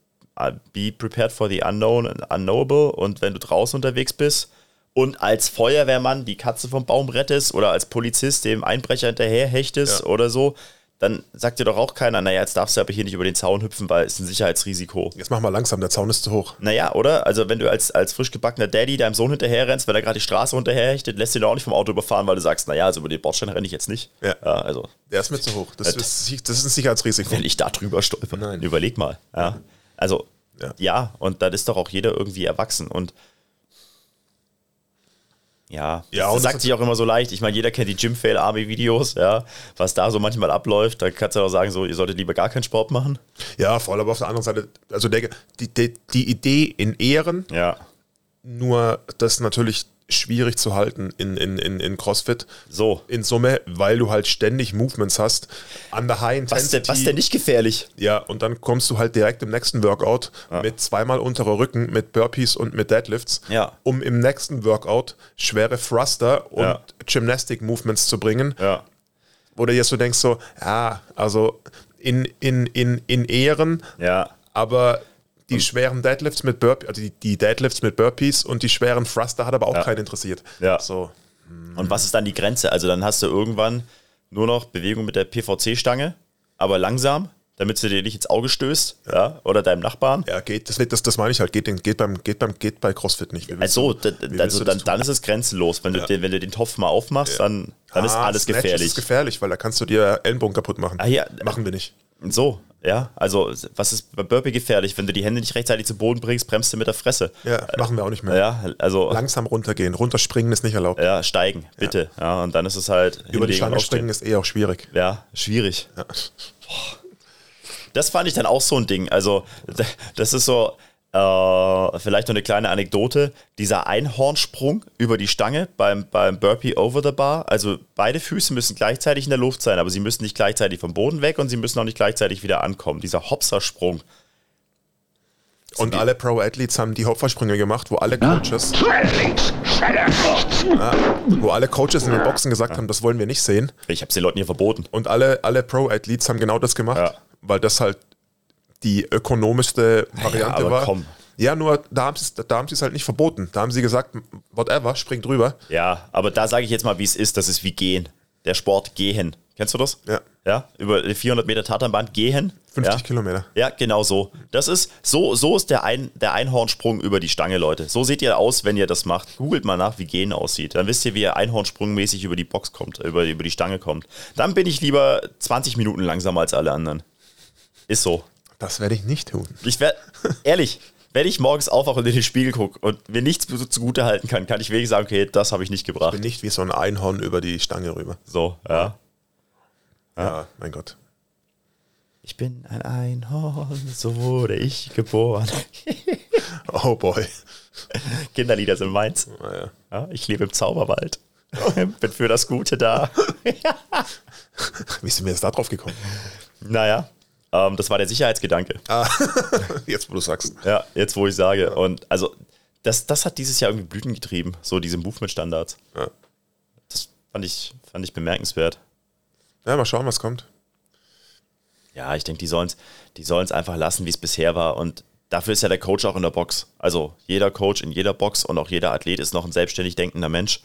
be prepared for the unknown and unknowable. Und wenn du draußen unterwegs bist und als Feuerwehrmann die Katze vom Baum rettest oder als Polizist dem Einbrecher hinterher hechtest Ja. oder so, dann sagt dir doch auch keiner, naja, jetzt darfst du aber hier nicht über den Zaun hüpfen, weil es ein Sicherheitsrisiko. Jetzt mach mal langsam, der Zaun ist zu hoch. Naja, oder? Also, wenn du als, als frisch gebackener Daddy deinem Sohn hinterherrennst, weil er gerade die Straße runterherhechtet, lässt du ihn auch nicht vom Auto überfahren, weil du sagst, naja, also über den Bordstein renne ich jetzt nicht. Ja. also, Der ist mir zu hoch. Das, Äh, ist, das ist ein Sicherheitsrisiko. wenn ich da drüber stolper, Nein. überleg mal. Ja. Also, Ja. ja. und dann ist doch auch jeder irgendwie erwachsen und ja, Ja, das und sagt das- sich auch immer so leicht. Ich meine, jeder kennt die Gym-Fail-Army-Videos, ja, was da so manchmal abläuft. Da kannst du auch sagen, so, ihr solltet lieber gar keinen Sport machen. Ja, vor allem auf der anderen Seite, also der, die, die, die Idee in Ehren, Ja, nur das ist natürlich schwierig zu halten in, in, in, in CrossFit. so. In Summe, weil du halt ständig Movements hast. An der High Was Intensity. denn, was denn nicht gefährlich? Ja, und dann kommst du halt direkt im nächsten Workout mit zweimal unterer Rücken, mit Burpees und mit Deadlifts, Ja. um im nächsten Workout schwere Thruster und Ja. Gymnastic Movements zu bringen, Ja. wo du jetzt so denkst, so, ja, also in, in, in, in Ehren, Ja. aber die schweren Deadlifts mit Burpees, also die, die Deadlifts mit Burpees und die schweren Thruster hat aber auch Ja. keinen interessiert. Ja. So, Und was ist dann die Grenze? Also dann hast du irgendwann nur noch Bewegung mit der PVC-Stange, aber langsam, damit sie dir nicht ins Auge stößt, ja, oder deinem Nachbarn. ja, geht, das, das, das meine ich halt, geht, den- geht, beim, geht, beim, geht bei CrossFit nicht. Also, du- also du dann, das dann ist es grenzenlos. Wenn, Ja. du, den, wenn du den Topf mal aufmachst, dann, dann ist Ah, alles Snatch gefährlich. ist gefährlich, weil da kannst du dir Ellenbogen kaputt machen. Ah, ja. Machen wir nicht. So, ja. Also, was ist bei Burpee gefährlich? Wenn du die Hände nicht rechtzeitig zu Boden bringst, bremst du mit der Fresse. Ja, machen wir auch nicht mehr. Ja, also, Langsam runtergehen. Runterspringen ist nicht erlaubt. ja, steigen, bitte. Ja. und dann ist es halt. Über die Stange springen ist eh auch schwierig. Ja, schwierig. Ja. Das fand ich dann auch so ein Ding. Also, das ist so, äh, vielleicht noch eine kleine Anekdote. Dieser Einhornsprung über die Stange beim, beim Burpee over the bar. Also, beide Füße müssen gleichzeitig in der Luft sein, aber sie müssen nicht gleichzeitig vom Boden weg und sie müssen auch nicht gleichzeitig wieder ankommen. Dieser Hopsersprung. Und alle Pro-Athletes haben die Hopfersprünge gemacht, wo alle Coaches, Schredder. wo alle Coaches in den Boxen gesagt haben, das wollen wir nicht sehen. Ich habe es den Leuten hier verboten. Und alle, alle Pro-Athletes haben genau das gemacht, Ja. weil das halt die ökonomischste Variante aber war. komm. Ja, nur da haben sie da haben sie es halt nicht verboten. Da haben sie gesagt, whatever, spring drüber. Ja, aber da sage ich jetzt mal, wie es ist. Das ist wie gehen. Der Sport gehen. Kennst du das? Ja. Ja, über die 400 Meter Tatanbahn gehen. 50 ja. Kilometer. Ja, genau so. Das ist so, so ist der, Ein, der Einhornsprung über die Stange, Leute. So seht ihr aus, wenn ihr das macht. Googelt mal nach, wie Gehen aussieht. Dann wisst ihr, wie ihr Einhornsprungmäßig über die Box kommt, über, über die Stange kommt. Dann bin ich lieber 20 Minuten langsamer als alle anderen. Ist so. Das werde ich nicht tun. Ich werde, ehrlich, wenn ich morgens aufwache und in den Spiegel gucke und mir nichts zu- zugute halten kann, kann ich wirklich sagen, okay, das habe ich nicht Ich gebracht. bin nicht wie so ein Einhorn über die Stange rüber. So, ja. Ja, mein Gott. Ich bin ein Einhorn, so wurde ich geboren. Oh boy. Kinderlieder sind meins. Naja. Ja, ich lebe im Zauberwald. bin für das Gute da. Wie sind wir jetzt da drauf gekommen? Naja, ähm, das war der Sicherheitsgedanke. Jetzt, wo du sagst. Ja, jetzt wo ich sage. Und also, das, das hat dieses Jahr irgendwie Blüten getrieben, so diese Movement-Standards. Ja. Das fand ich, fand ich bemerkenswert. ja, mal schauen, was kommt. Ja, ich denke, die sollen es die sollen's einfach lassen, wie es bisher war. Und dafür ist ja der Coach auch in der Box. Also jeder Coach in jeder Box und auch jeder Athlet ist noch ein selbstständig denkender Mensch.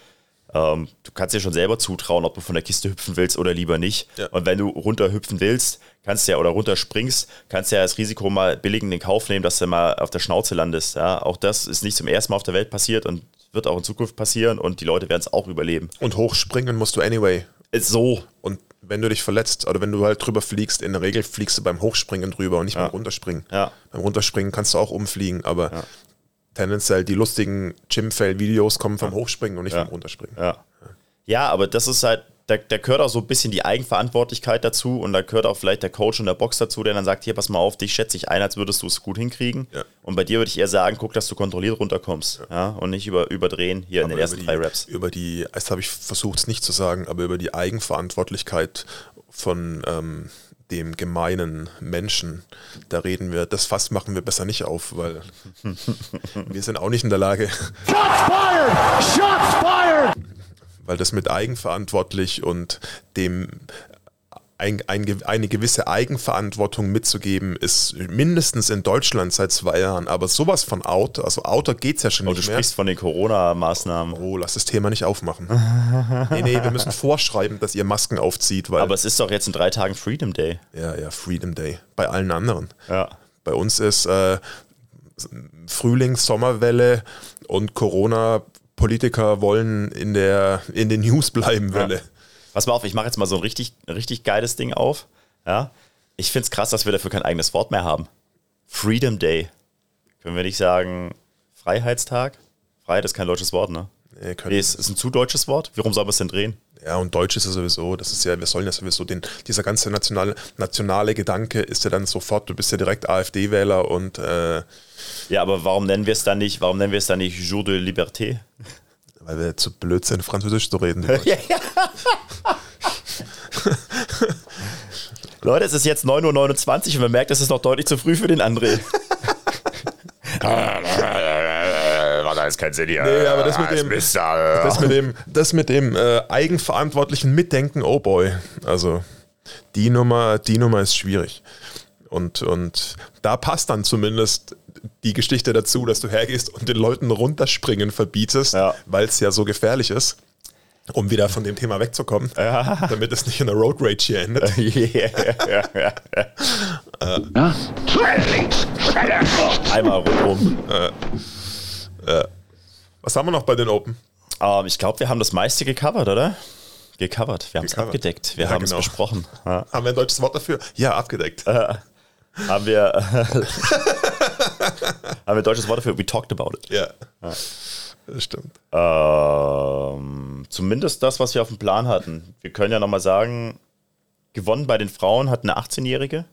Ähm, du kannst dir schon selber zutrauen, ob du von der Kiste hüpfen willst oder lieber nicht. Ja. Und wenn du runterhüpfen willst, kannst du ja oder runterspringst, kannst du ja das Risiko mal billig in den Kauf nehmen, dass du mal auf der Schnauze landest. Ja, auch das ist nicht zum ersten Mal auf der Welt passiert und wird auch in Zukunft passieren und die Leute werden es auch überleben. Und hochspringen musst du anyway. Ist so. Und wenn du dich verletzt oder wenn du halt drüber fliegst, in der Regel fliegst du beim Hochspringen drüber und nicht beim Runterspringen. Ja. Beim Runterspringen kannst du auch umfliegen, aber tendenziell die lustigen Gym-Fail-Videos kommen vom Hochspringen und nicht vom Runterspringen. Ja. Ja, aber das ist halt, da, da gehört auch so ein bisschen die Eigenverantwortlichkeit dazu und da gehört auch vielleicht der Coach in der Box dazu, der dann sagt, hier, pass mal auf, dich schätze ich ein, als würdest du es gut hinkriegen. Ja. Und bei dir würde ich eher sagen, guck, dass du kontrolliert runterkommst. Ja. und nicht über, überdrehen hier in den Aber ersten über drei die, Raps. Über die, das habe ich versucht es nicht zu sagen, aber über die Eigenverantwortlichkeit von ähm, dem gemeinen Menschen, da reden wir, das Fass machen wir besser nicht auf, weil wir sind auch nicht in der Lage, Shots fired! Shots fired! weil das mit eigenverantwortlich und dem ein, ein, eine gewisse Eigenverantwortung mitzugeben, ist mindestens in Deutschland seit zwei Jahren, aber sowas von out, also outer geht's ja schon du nicht mehr. sprichst von den Corona-Maßnahmen. Oh, lass das Thema nicht aufmachen. nee, nee, wir müssen vorschreiben, dass ihr Masken aufzieht, weil. Aber es ist doch jetzt in drei Tagen Freedom Day. ja, ja, Freedom Day. Bei allen anderen. Ja. Bei uns ist äh, Frühling, Sommerwelle und Corona. Politiker wollen in der in den News bleiben, Welle. Pass mal auf, ich mache jetzt mal so ein richtig, richtig geiles Ding auf. Ja. Ich finde es krass, dass wir dafür kein eigenes Wort mehr haben. Freedom Day. Können wir nicht sagen Freiheitstag? Freiheit ist kein deutsches Wort, ne? Nee, können- Nee, es ist ein zu deutsches Wort. Warum soll man es denn drehen? Ja, und Deutsch ist ja sowieso, das ist ja, wir sollen ja sowieso den, dieser ganze nationale, nationale Gedanke ist ja dann sofort, du bist ja direkt AfD-Wähler und äh, Ja, aber warum nennen wir es dann nicht, warum nennen wir es dann nicht Jour de Liberté? Weil wir zu blöd sind, Französisch zu reden. Leute, es ist jetzt 9.29 Uhr und man merkt, es ist noch deutlich zu früh für den André. War da jetzt kein Sinn hier. Nee, aber das mit dem- Das mit dem, das mit dem äh, eigenverantwortlichen Mitdenken, oh boy. Also die Nummer, die Nummer ist schwierig. Und, und da passt dann zumindest die Geschichte dazu, dass du hergehst und den Leuten runterspringen verbietest, Ja. weil es ja so gefährlich ist, um wieder von dem Thema wegzukommen, damit es nicht in der Road Rage hier endet. Links, Schredder. Einmal rundum. Was haben wir noch bei den Open? Ähm, ich glaube, wir haben das meiste gecovert, oder? Gecovert. Wir haben es abgedeckt. Wir Ja, haben es genau. besprochen. Ja. Haben wir ein deutsches Wort dafür? Ja, abgedeckt. Haben wir. haben wir ein deutsches Wort dafür? We talked about it. Ja. Das stimmt. Ähm, zumindest das, was wir auf dem Plan hatten. Wir können ja nochmal sagen, gewonnen bei den Frauen hat eine 18-Jährige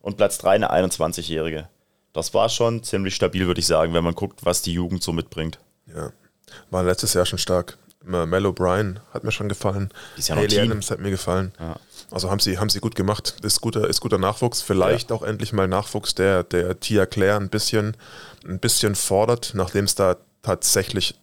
und Platz 3 eine 21-Jährige. Das war schon ziemlich stabil, würde ich sagen, wenn man guckt, was die Jugend so mitbringt. Ja. War letztes Jahr schon stark. Mel O'Brien hat mir schon gefallen. Die ist ja noch Haley Teen. Adams hat mir gefallen. Also haben sie, haben sie gut gemacht. Ist guter, ist guter Nachwuchs. Vielleicht auch endlich mal Nachwuchs, der, der Tia Claire ein bisschen, ein bisschen fordert, nachdem es da tatsächlich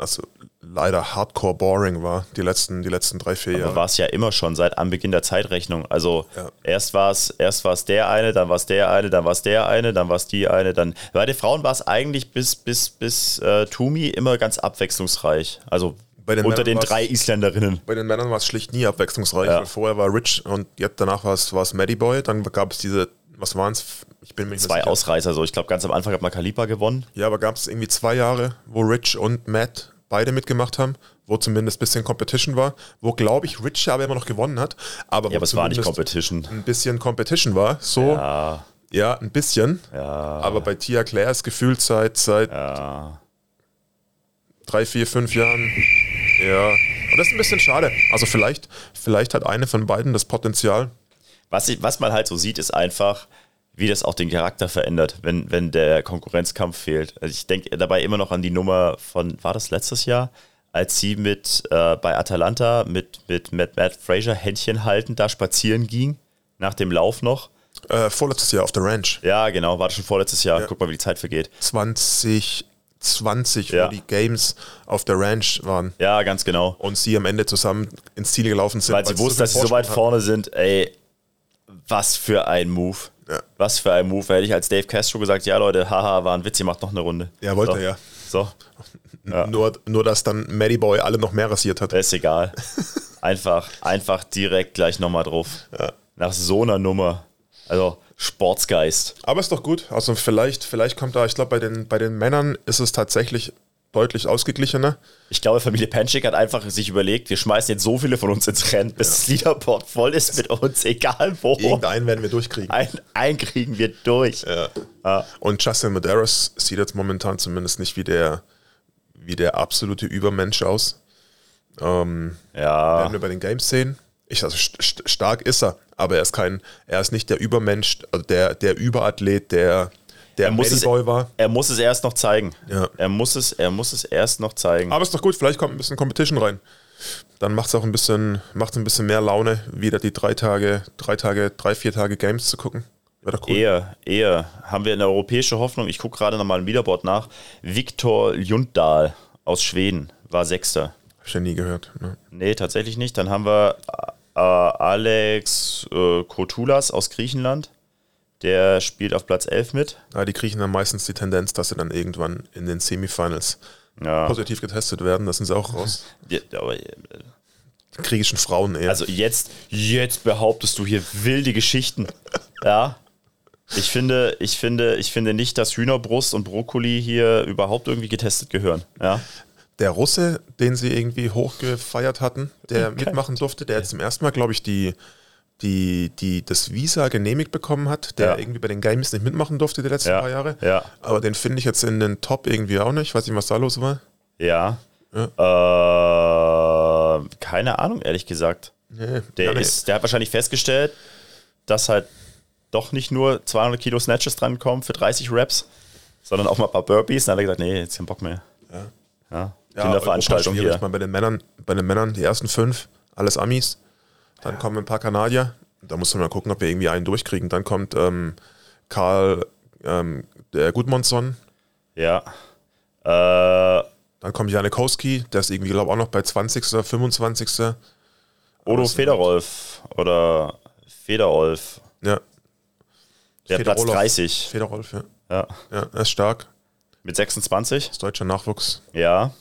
also leider hardcore boring war, die letzten, die letzten drei, vier Aber Jahre. war es ja immer schon seit Anbeginn der Zeitrechnung. Also Ja. erst war es erst war's der eine, dann war es der eine, dann war es der eine, dann war es die eine, dann. Bei den Frauen war es eigentlich bis, bis, bis äh, Tumi immer ganz abwechslungsreich. Also den unter den drei Isländerinnen. Bei den Männern war es schlicht nie abwechslungsreich. Ja. weil Vorher war Rich und jetzt danach war es, war es Maddie Boy. Dann gab es diese, was waren es? Ich bin mir nicht Zwei. Ausreißer. So, ich glaube, ganz am Anfang hat man Kalipa gewonnen. Ja, aber gab es irgendwie zwei Jahre, wo Rich und Matt beide mitgemacht haben, wo zumindest ein bisschen Competition war, wo glaube ich Rich aber immer noch gewonnen hat, aber Ja, wo aber es war nicht Competition. ein bisschen Competition war, so Ja, Ja, ein bisschen. Ja. Aber bei Tia Claire ist gefühlt seit, seit Ja. Drei, vier, fünf Jahren. Ja. Und das ist ein bisschen schade. Also vielleicht, vielleicht hat eine von beiden das Potenzial. Was, ich, was man halt so sieht, ist einfach, wie das auch den Charakter verändert, wenn, wenn der Konkurrenzkampf fehlt. Also ich denke dabei immer noch an die Nummer von, war das letztes Jahr? Als sie mit äh, bei Atalanta mit, mit Matt, Matt Fraser Händchen haltend da spazieren ging, nach dem Lauf noch. Äh, vorletztes Jahr auf der Ranch. Ja, genau, war das schon vorletztes Jahr. Ja. Guck mal, wie die Zeit vergeht. 2020, Ja. wo die Games auf der Ranch waren Ja, ganz genau. und sie am Ende zusammen ins Ziel gelaufen sind. Weil sie so wussten, viel dass sie so weit Vorsprung vorne sind, ey, was für ein Move. Ja. Was für ein Move. Hätte ich als Dave Castro gesagt, ja Leute, haha, war ein Witz, ihr macht noch eine Runde. Ja, wollte so. er ja. So, hatten. Nur, nur, dass dann Maddie Boy alle noch mehr rasiert hat. ist egal. einfach, einfach direkt gleich nochmal drauf. Nach so einer Nummer. Also, Sportsgeist. Aber ist doch gut. Also vielleicht, vielleicht kommt da, ich glaube, bei den, bei den Männern ist es tatsächlich deutlich ausgeglichener. Ich glaube, Familie Penschik hat einfach sich überlegt, wir schmeißen jetzt so viele von uns ins Rennen, bis das Leaderboard voll ist mit uns, egal wo. Irgendeinen werden wir durchkriegen. Ein, einkriegen wir durch. Ja. Und Justin Medeiros sieht jetzt momentan zumindest nicht wie der, wie der absolute Übermensch aus. Ähm, Ja. werden wir bei den Games sehen. Ich, also st stark ist er, aber er ist kein, er ist nicht der Übermensch, also der, der Überathlet, der, der Er muss, es, Boy war. er muss es erst noch zeigen. Ja. Er, muss es, er muss es erst noch zeigen. Aber ist doch gut, vielleicht kommt ein bisschen Competition rein. Dann macht es auch ein bisschen, macht's ein bisschen mehr Laune, wieder die drei Tage, drei Tage, drei, vier Tage Games zu gucken. Wäre doch cool. Eher, eher haben wir eine europäische Hoffnung. Ich gucke gerade nochmal im Leaderboard nach. Viktor Ljunddahl aus Schweden war Sechster. Hab ich ja nie gehört. Ne? Nee, tatsächlich nicht. Dann haben wir äh, Alex äh, Kotulas aus Griechenland. Der spielt auf Platz 11 mit. Ja, die Griechen haben meistens die Tendenz, dass sie dann irgendwann in den Semifinals Ja. positiv getestet werden. Das sind sie auch raus. Ja, aber, äh, Die griechischen Frauen eher. also jetzt, jetzt behauptest du hier wilde Geschichten. Ja. Ich finde, ich finde, ich finde nicht, dass Hühnerbrust und Brokkoli hier überhaupt irgendwie getestet gehören. Ja. Der Russe, den sie irgendwie hochgefeiert hatten, der mitmachen durfte, der jetzt zum ersten Mal, glaube ich, die, die, die das Visa genehmigt bekommen hat, der Ja. irgendwie bei den Games nicht mitmachen durfte die letzten Ja. paar Jahre. Ja. Aber den finde ich jetzt in den Top irgendwie auch nicht. Ich weiß nicht, was da los war. Ja. Äh, keine Ahnung, ehrlich gesagt. Nee, Der, ja, ist, der hat wahrscheinlich festgestellt, dass halt doch nicht nur 200 Kilo Snatches drankommen für 30 Reps, sondern auch mal ein paar Burpees. Dann hat er gesagt, nee, jetzt keinen Bock mehr. Ja. Ja, Kinderveranstaltung hier. Mal bei den Männern, bei den Männern die ersten fünf, alles Amis. Dann kommen ein paar Kanadier. Da muss man mal gucken, ob wir irgendwie einen durchkriegen. Dann kommt ähm, Karl ähm, der Gudmundsson. Ja. Äh, Dann kommt Janikowski, der ist irgendwie, glaube ich, auch noch bei 20., 25. Odo Federolf oder Federolf, Ja, der Platz Federolf. 30. Federolf, ja. Ja. Ja, er ist stark. Mit 26. Ist deutscher Nachwuchs. Ja.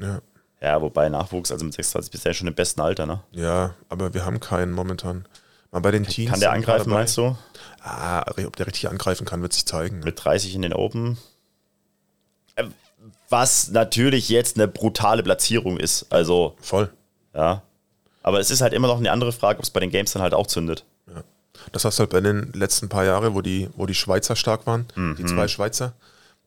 Ja. Ja, wobei Nachwuchs, also mit 26 bist du ja schon im besten Alter, ne? ja, aber wir haben keinen momentan. Mal bei den Teams. Kann der angreifen, meinst du? Ah, ob der richtig angreifen kann, wird sich zeigen. Mit 30 in den Open. Äh, Was natürlich jetzt eine brutale Platzierung ist. Also, Voll. ja. Aber es ist halt immer noch eine andere Frage, ob es bei den Games dann halt auch zündet. Das hast du halt bei den letzten paar Jahren, wo die, wo die Schweizer stark waren, die Mhm. zwei Schweizer.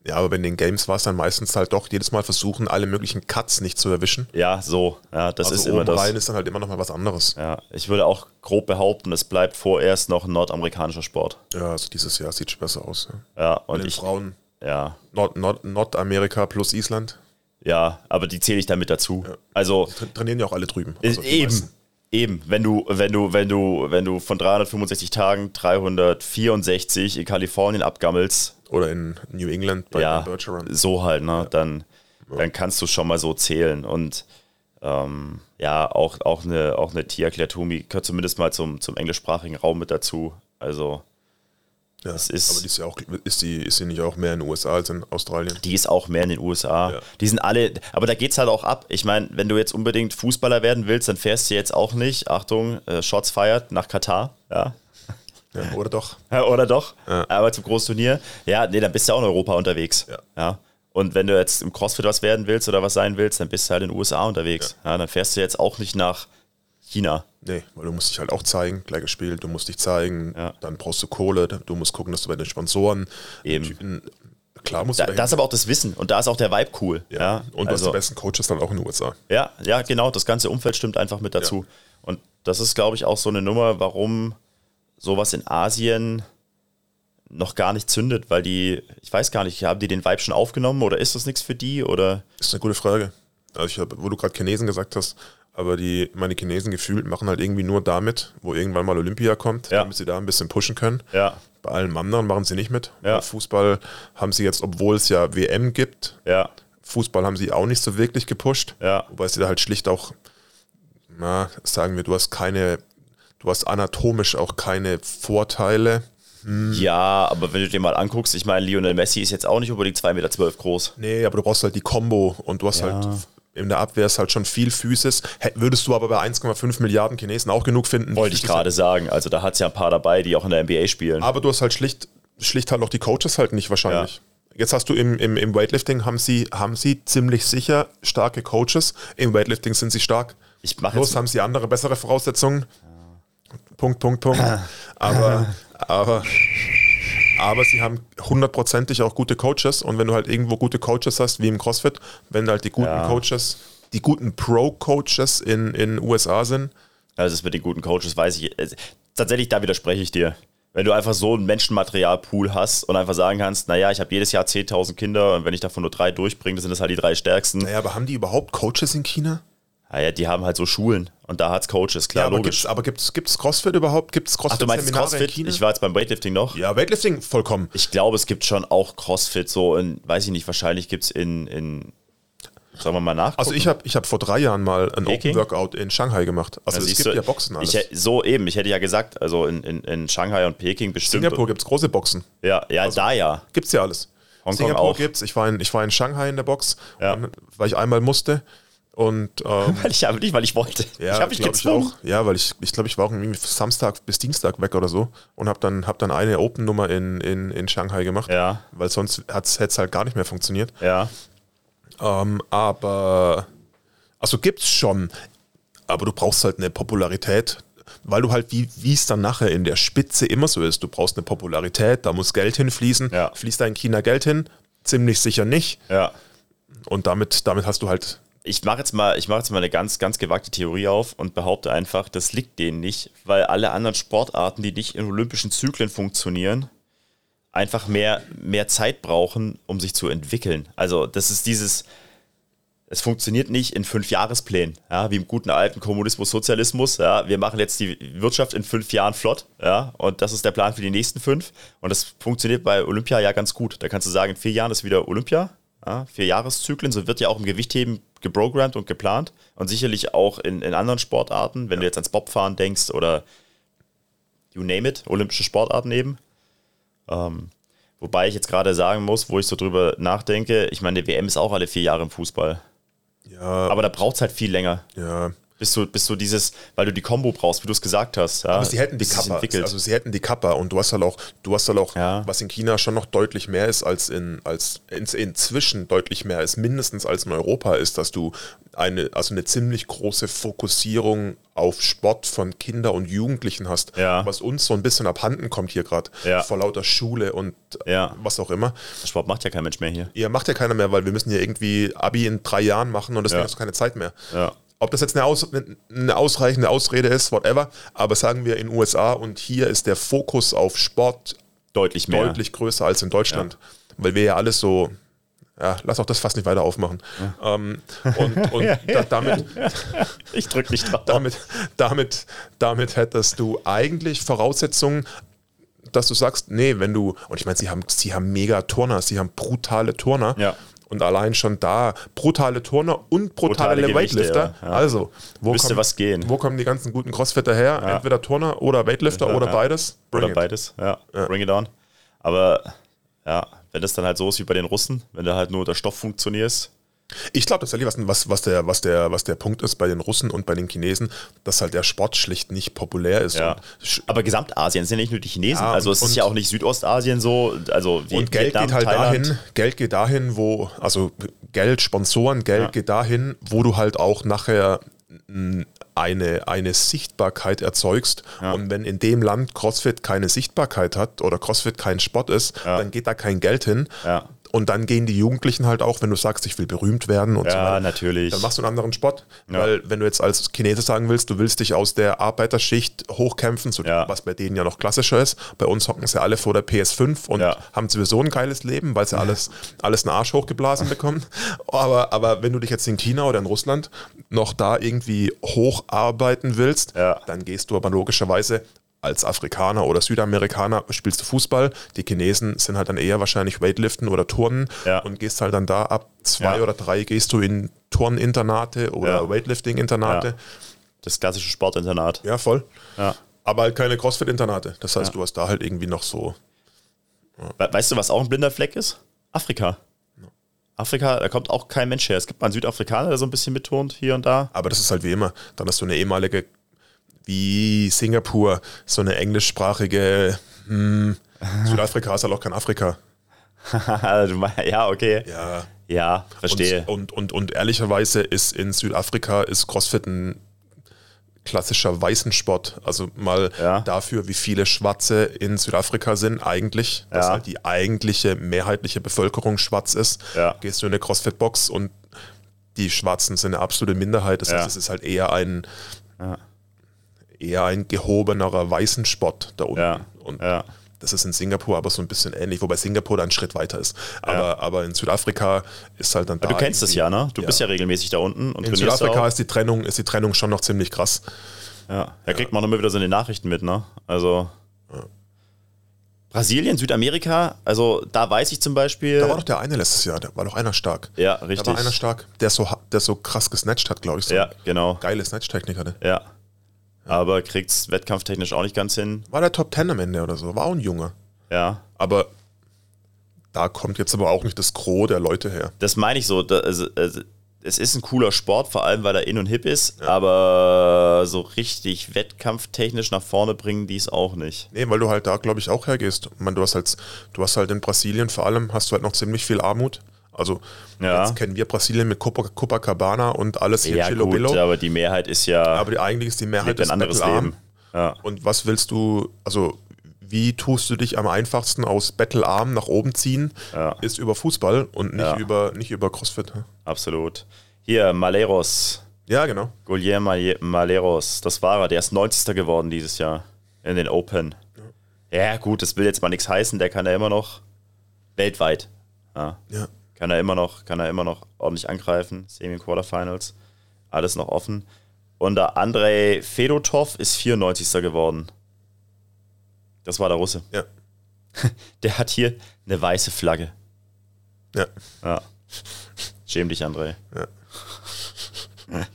Ja, aber bei den Games war es dann meistens halt doch jedes Mal versuchen, alle möglichen Cuts nicht zu erwischen. Ja, so. Ja, das Also ist immer das. rein ist dann halt immer noch mal was anderes. Ja, ich würde auch grob behaupten, es bleibt vorerst noch ein nordamerikanischer Sport. Ja, also dieses Jahr sieht schon besser aus. Ja. Ja, Bei und den ich, Frauen ja, Nord, Nord, Nordamerika plus Island. ja, aber die zähle ich damit dazu. Also, Tra trainieren ja auch alle drüben. Also die eben. Eben, wenn du, wenn du, wenn du, wenn du von 365 Tagen 364 in Kalifornien abgammelst, Oder in New England bei ja, Bergeron. so halt, ne, dann, dann kannst du schon mal so zählen. Und ähm, ja, auch, auch eine, auch eine Tia Klertumi gehört zumindest mal zum, zum englischsprachigen Raum mit dazu. Also, Ja, es ist- aber die ist ja auch, ist die, ist sie nicht auch mehr in den USA als in Australien? die ist auch mehr in den USA. Ja. Die sind alle, aber da geht's halt auch ab. Ich meine, wenn du jetzt unbedingt Fußballer werden willst, dann fährst du jetzt auch nicht, Achtung, äh, Shots fired nach Katar, ja. Ja, oder doch? Ja, Oder doch? Ja. Aber zum Großturnier, ja, nee, dann bist du auch in Europa unterwegs. Ja. Und wenn du jetzt im CrossFit was werden willst oder was sein willst, dann bist du halt in den USA unterwegs. Ja. dann fährst du jetzt auch nicht nach China. Nee, weil du musst dich halt auch zeigen, gleich gespielt, du musst dich zeigen, Ja. dann brauchst du Kohle, du musst gucken, dass du bei den Sponsoren Eben. Klar musst Da, du da ist aber auch das Wissen und da ist auch der Vibe cool. ja. Ja, Und du hast die also, besten Coaches dann auch in den USA. ja, ja, genau, das ganze Umfeld stimmt einfach mit dazu. Und das ist, glaube ich, auch so eine Nummer, warum sowas in Asien noch gar nicht zündet, weil die, ich weiß gar nicht, haben die den Vibe schon aufgenommen oder ist das nichts für die oder Das ist eine gute Frage. Also ich hab, wo du gerade Chinesen gesagt hast, aber die, meine Chinesen gefühlt machen halt irgendwie nur damit, wo irgendwann mal Olympia kommt, Ja. damit sie da ein bisschen pushen können. ja, Bei allem anderen machen sie nicht mit. Ja. Fußball haben sie jetzt, obwohl es ja WM gibt, ja, Fußball haben sie auch nicht so wirklich gepusht. Ja. Wobei sie da halt schlicht auch, na, sagen wir, du hast keine, du hast anatomisch auch keine Vorteile. ja, aber wenn du dir mal anguckst, ich meine, Lionel Messi ist jetzt auch nicht unbedingt 2,12 Meter groß. Nee, aber du brauchst halt die Combo und du hast Ja. halt in der Abwehr ist halt schon viel Physis. Würdest du aber bei 1,5 Milliarden Chinesen auch genug finden? Wollte ich gerade sagen. Also da hat es ja ein paar dabei, die auch in der NBA spielen. Aber du hast halt schlicht, schlicht halt noch die Coaches halt nicht wahrscheinlich. Jetzt hast du im, im, im Weightlifting haben sie, haben sie ziemlich sicher starke Coaches. Im Weightlifting sind sie stark. Ich mache Bloß haben sie andere, bessere Voraussetzungen. Punkt, Punkt, Punkt. Aber, aber, aber sie haben hundertprozentig auch gute Coaches. Und wenn du halt irgendwo gute Coaches hast, wie im CrossFit, wenn halt die guten Ja. Coaches, die guten Pro-Coaches in in USA sind, Also das mit den guten Coaches weiß ich. äh, Tatsächlich, da widerspreche ich dir. Wenn du einfach so einen Menschenmaterialpool hast und einfach sagen kannst, naja, ich habe jedes Jahr 10.000 Kinder und wenn ich davon nur drei durchbringe, dann sind das halt die drei stärksten. naja, aber haben die überhaupt Coaches in China? Naja, die haben halt so Schulen und da hat es Coaches, klar, aber logisch. gibt's, aber gibt's, gibt's CrossFit überhaupt? Gibt's Ach, du meinst in CrossFit? Ich war jetzt beim Weightlifting noch. ja, Weightlifting vollkommen. Ich glaube, es gibt schon auch CrossFit so in, weiß ich nicht, wahrscheinlich gibt es in, in, sagen wir mal nach. Also ich habe ich hab vor drei Jahren mal ein Peking? Open Workout in Shanghai gemacht. Also, es gibt ja Boxen alles. Ich, so eben, ich hätte ja gesagt, also in, in, in Shanghai und Peking bestimmt. Singapur gibt es große Boxen. Ja, ja, da ja. Gibt's ja alles. Hongkong Singapur auch. gibt's. Ich war, in, ich war in Shanghai in der Box, Ja. weil ich einmal musste. Und ähm, Weil ich aber nicht, weil ich wollte. ja, ich habe mich glaub ich gezwungen. auch. Ja, weil ich, ich glaube, ich war auch irgendwie Samstag bis Dienstag weg oder so und habe dann, hab dann eine Open-Nummer in, in, in Shanghai gemacht. Ja. Weil sonst hätte es halt gar nicht mehr funktioniert. Ja. Ähm, aber, also gibt's schon, aber du brauchst halt eine Popularität, weil du halt, wie wie es dann nachher in der Spitze immer so ist, du brauchst eine Popularität, da muss Geld hinfließen. Ja. Fließt da in China Geld hin? Ziemlich sicher nicht. Ja. Und damit, damit hast du halt, Ich mache jetzt, mal- ich mach jetzt mal eine ganz, ganz gewagte Theorie auf und behaupte einfach, das liegt denen nicht, weil alle anderen Sportarten, die nicht in olympischen Zyklen funktionieren, einfach mehr, mehr Zeit brauchen, um sich zu entwickeln. Also das ist dieses, es funktioniert nicht in fünf Jahresplänen, ja, wie im guten alten Kommunismus, Sozialismus. Ja, wir machen jetzt die Wirtschaft in fünf Jahren flott, ja, und das ist der Plan für die nächsten fünf. Und das funktioniert bei Olympia ja ganz gut. Da kannst du sagen, in vier Jahren ist wieder Olympia, ja, vier Jahreszyklen. So wird ja auch im Gewichtheben geprogrammt und geplant und sicherlich auch in, in anderen Sportarten, wenn du jetzt ans Bobfahren denkst oder you name it, olympische Sportarten eben. Ähm, wobei ich jetzt gerade sagen muss, wo ich so drüber nachdenke, ich meine, die WM ist auch alle vier Jahre im Fußball. ja, Aber da braucht es halt viel länger. ja. Bis du, bis du dieses, weil du die Combo brauchst, wie du es gesagt hast. Ja, Aber sie hätten die Kappa. entwickelt. Also sie hätten die Kappa und du hast halt auch, du hast halt auch, Ja. was in China schon noch deutlich mehr ist als in, als in, inzwischen deutlich mehr ist, mindestens als in Europa ist, dass du eine, also eine ziemlich große Fokussierung auf Sport von Kinder und Jugendlichen hast. Ja. Was uns so ein bisschen abhanden kommt hier gerade. Ja. Vor lauter Schule und Ja. was auch immer. Sport macht ja kein Mensch mehr hier. Ihr macht ja keiner mehr, weil wir müssen ja irgendwie Abi in drei Jahren machen und deswegen Ja. hast du keine Zeit mehr. Ja. Ob das jetzt eine, aus, eine ausreichende Ausrede ist, whatever, aber sagen wir in USA und hier ist der Fokus auf Sport Deutlich mehr. deutlich größer als in Deutschland, weil wir ja alles so, ja, lass auch das fast nicht weiter aufmachen. Ähm, und und da, damit, Ich drück nicht drauf. damit, damit, damit hättest du eigentlich Voraussetzungen, dass du sagst, nee, wenn du, und ich meine, sie haben, sie haben mega Turner, sie haben brutale Turner. Ja. Und allein schon da brutale Turner und brutale, Brutale Weightlifter. ja, ja. Also, wo, Müsste kommen- was gehen. wo kommen die ganzen guten Crossfitter her? Entweder Turner oder Weightlifter oder ja. beides. Bring Oder it. beides, ja. Bring it on. Aber ja, wenn das dann halt so ist wie bei den Russen, wenn du halt nur der Stoff funktionierst, Ich glaube tatsächlich, was, was, was, der, was, der, was der Punkt ist bei den Russen und bei den Chinesen, dass halt der Sport schlicht nicht populär ist. ja. Aber Gesamtasien sind ja nicht nur die Chinesen. Ja, also es ist ja auch nicht Südostasien so. Also wie und Geld Vietnam, geht halt Thailand. dahin, Geld geht dahin, wo, also Geld, Sponsoren, Geld Ja. geht dahin, wo du halt auch nachher ein eine, eine Sichtbarkeit erzeugst. Und wenn in dem Land CrossFit keine Sichtbarkeit hat oder CrossFit kein Sport ist, dann geht da kein Geld hin. Ja. Und dann gehen die Jugendlichen halt auch, wenn du sagst, ich will berühmt werden und Ja, so weiter. natürlich. Dann machst du einen anderen Sport. Weil wenn du jetzt als Chinese sagen willst, du willst dich aus der Arbeiterschicht hochkämpfen, so Ja. was bei denen ja noch klassischer ist. Bei uns hocken sie alle vor der PS5 und Ja. haben sowieso ein geiles Leben, weil sie alles, alles einen Arsch hochgeblasen bekommen. Aber, aber wenn du dich jetzt in China oder in Russland noch da irgendwie hocharbeiten willst, Ja. dann gehst du aber logischerweise als Afrikaner oder Südamerikaner spielst du Fußball. Die Chinesen sind halt dann eher wahrscheinlich Weightliften oder Turnen Ja. und gehst halt dann da ab zwei Ja. oder drei gehst du in Turninternate oder Ja. Weightlifting-Internate. Das klassische Sportinternat. Ja. voll. Aber halt keine Crossfit-Internate. Das heißt, du hast da halt irgendwie noch so. We- Weißt du, was auch ein blinder Fleck ist? Afrika. Afrika, da kommt auch kein Mensch her. Es gibt mal einen Südafrikaner, der so ein bisschen mitturnt hier und da. Aber das ist halt wie immer. Dann hast du eine ehemalige, wie Singapur, so eine englischsprachige. Hm, Südafrika ist halt auch kein Afrika. Ja, okay. Ja. Ja, verstehe. Und, und, und, und ehrlicherweise ist in Südafrika ist CrossFit ein klassischer Weißensport. Also mal Ja. dafür, wie viele Schwarze in Südafrika sind, eigentlich, dass Ja. halt die eigentliche mehrheitliche Bevölkerung schwarz ist. Ja. Gehst du in eine CrossFit-Box und die Schwarzen sind eine absolute Minderheit. Das heißt, es ist halt eher ein eher ein gehobenerer Weißensport da unten. Ja. Und Ja. das ist in Singapur aber so ein bisschen ähnlich, wobei Singapur da einen Schritt weiter ist. Aber, Ja. aber in Südafrika ist halt dann da. du kennst es ja, ne? Du bist ja regelmäßig da unten und In Südafrika auch. ist die Trennung, ist die Trennung schon noch ziemlich krass. Ja, da kriegt man immer wieder so in den Nachrichten mit, ne? Also. Brasilien, Südamerika, also da weiß ich zum Beispiel. Da war doch der eine letztes Jahr, da war doch einer stark. ja, Da richtig. war einer stark, der so, der so krass gesnatcht hat, glaube ich. So ja, genau. geile Snatch-Technik hatte. Ja. Aber kriegt's wettkampftechnisch auch nicht ganz hin. War der Top Ten am Ende oder so, war auch ein Junge. Ja. Aber da kommt jetzt aber auch nicht das Gros der Leute her. Das meine ich so. Da, also, also, es ist ein cooler Sport, vor allem weil er in und hip ist, aber so richtig wettkampftechnisch nach vorne bringen die es auch nicht. Nee, weil du halt da, glaube ich, auch hergehst. Ich meine, du hast halt, du hast halt in Brasilien vor allem, hast du halt noch ziemlich viel Armut. Also Ja. jetzt kennen wir Brasilien mit Copa- Copacabana und alles hier Ja, Chilo gut, Billo. aber die Mehrheit ist ja Aber die, eigentlich ist die Mehrheit lebt ein anderes. Leben. Ja. Und was willst du, also wie tust du dich am einfachsten aus Bettelarm nach oben ziehen, Ja. ist über Fußball und nicht, Ja. über, nicht über CrossFit. Absolut. Hier, Maleros. Ja, genau. Guillermo Male- Maleros, das war er. Der ist 90. geworden dieses Jahr in den Open. Ja, gut, das will jetzt mal nichts heißen. Der kann ja immer noch weltweit. Ja, Ja. Kann er immer noch, kann er immer noch ordentlich angreifen. Semi-Quarterfinals. Alles noch offen. Und der Andrei Fedotov ist 94. geworden. Das war der Russe. Ja. Der hat hier eine weiße Flagge. Ja. Ja. Schäm dich, André. Ja.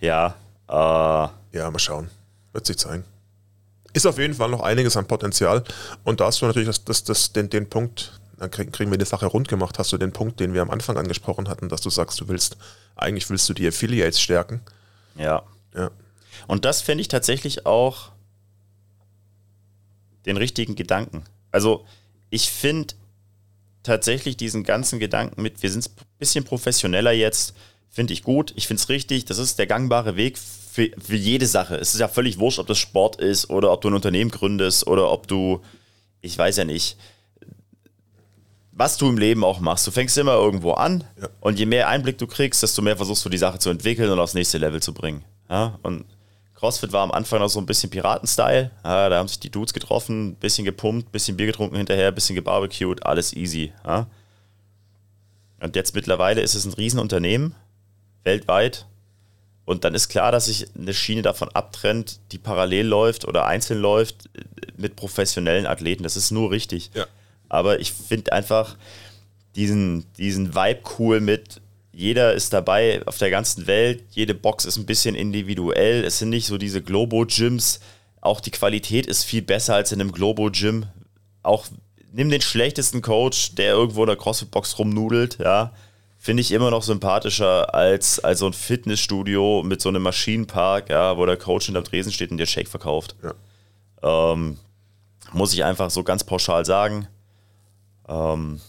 Ja, äh, Ja, mal schauen. Wird sich zeigen. Ist auf jeden Fall noch einiges an Potenzial. Und da hast du natürlich das, das, das, den, den Punkt, dann krieg- kriegen wir die Sache rund gemacht, hast du den Punkt, den wir am Anfang angesprochen hatten, dass du sagst, du willst, eigentlich willst du die Affiliates stärken. ja. Ja. Und das finde ich tatsächlich auch den richtigen Gedanken. Also, ich finde tatsächlich diesen ganzen Gedanken mit, wir sind ein bisschen professioneller jetzt, finde ich gut. Ich finde es richtig. Das ist der gangbare Weg für, für jede Sache. Es ist ja völlig wurscht, ob das Sport ist oder ob du ein Unternehmen gründest oder ob du, ich weiß ja nicht, was du im Leben auch machst. Du fängst immer irgendwo an Ja. und je mehr Einblick du kriegst, desto mehr versuchst du die Sache zu entwickeln und aufs nächste Level zu bringen. Ja? Und CrossFit war am Anfang noch so ein bisschen Piraten-Style. Ja, da haben sich die Dudes getroffen, ein bisschen gepumpt, ein bisschen Bier getrunken hinterher, ein bisschen gebarbecued, alles easy. Ja? Und jetzt mittlerweile ist es ein Riesenunternehmen, weltweit. Und dann ist klar, dass sich eine Schiene davon abtrennt, die parallel läuft oder einzeln läuft äh, mit professionellen Athleten. Das ist nur richtig. Ja. Aber ich finde einfach diesen, diesen Vibe cool mit, jeder ist dabei auf der ganzen Welt, jede Box ist ein bisschen individuell. Es sind nicht so diese Globo-Gyms. Auch die Qualität ist viel besser als in einem Globo-Gym. Auch nimm den schlechtesten Coach, der irgendwo in der CrossFit-Box rumnudelt, ja. Finde ich immer noch sympathischer als, als so ein Fitnessstudio mit so einem Maschinenpark, ja, wo der Coach hinterm Tresen steht und dir Shake verkauft. Ja. Ähm, muss ich einfach so ganz pauschal sagen. Ähm,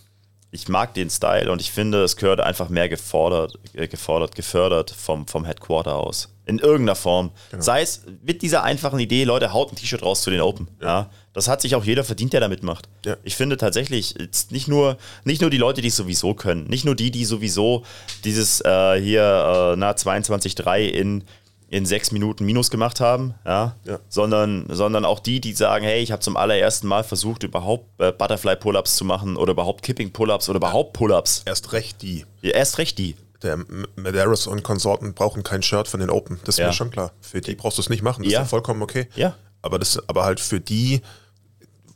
ich mag den Style und ich finde, es gehört einfach mehr gefordert, äh, gefordert gefördert vom, vom Headquarter aus. In irgendeiner Form. Genau. Sei es mit dieser einfachen Idee, Leute, haut ein T-Shirt raus zu den Open. Ja. Das hat sich auch jeder verdient, der da mitmacht. Ja. Ich finde tatsächlich, nicht nur, nicht nur die Leute, die es sowieso können, nicht nur die, die sowieso dieses äh, hier, äh, na, 22.3 in, in sechs Minuten Minus gemacht haben, ja, Ja. Sondern, sondern auch die, die sagen, hey, ich habe zum allerersten Mal versucht, überhaupt äh, Butterfly-Pull-Ups zu machen oder überhaupt Kipping-Pull-Ups oder überhaupt Pull-Ups. Erst recht die. Ja, erst recht die. Der Medeiros und Konsorten brauchen kein Shirt von den Open. Das ist Ja. mir schon klar. Für die brauchst du es nicht machen. Das Ja. ist ja vollkommen okay. Ja. Aber, das, aber halt für die,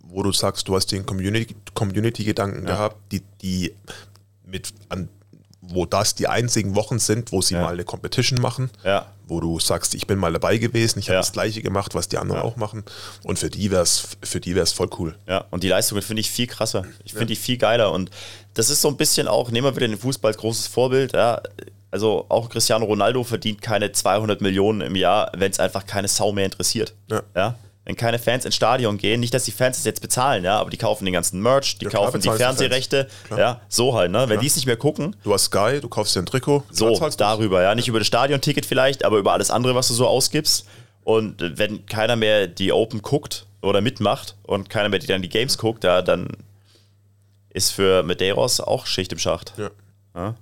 wo du sagst, du hast den Community- Community-Gedanken gehabt, die, die mit an, wo das die einzigen Wochen sind, wo sie Ja. mal eine Competition machen, Ja. wo du sagst, ich bin mal dabei gewesen, ich habe Ja. das gleiche gemacht, was die anderen auch machen. Und für die wäre es für die wär's voll cool. Ja, und die Leistungen finde ich viel krasser. Ich finde die viel geiler. Und das ist so ein bisschen auch, nehmen wir wieder den Fußball als großes Vorbild. Ja. Also auch Cristiano Ronaldo verdient keine 200 Millionen im Jahr, wenn es einfach keine Sau mehr interessiert. Ja. Wenn keine Fans ins Stadion gehen, nicht, dass die Fans das jetzt bezahlen, ja, aber die kaufen den ganzen Merch, die Ja, kaufen die. Fernsehrechte, ja, so halt, ne? Wenn die es nicht mehr gucken, Du hast Sky, du kaufst dir ein Trikot, so, darüber, ja. Nicht über das Stadionticket vielleicht, aber über alles andere, was du so ausgibst. Und wenn keiner mehr die Open guckt oder mitmacht und keiner mehr die dann die Games guckt, ja, dann ist für Medeiros auch Schicht im Schacht. Ja.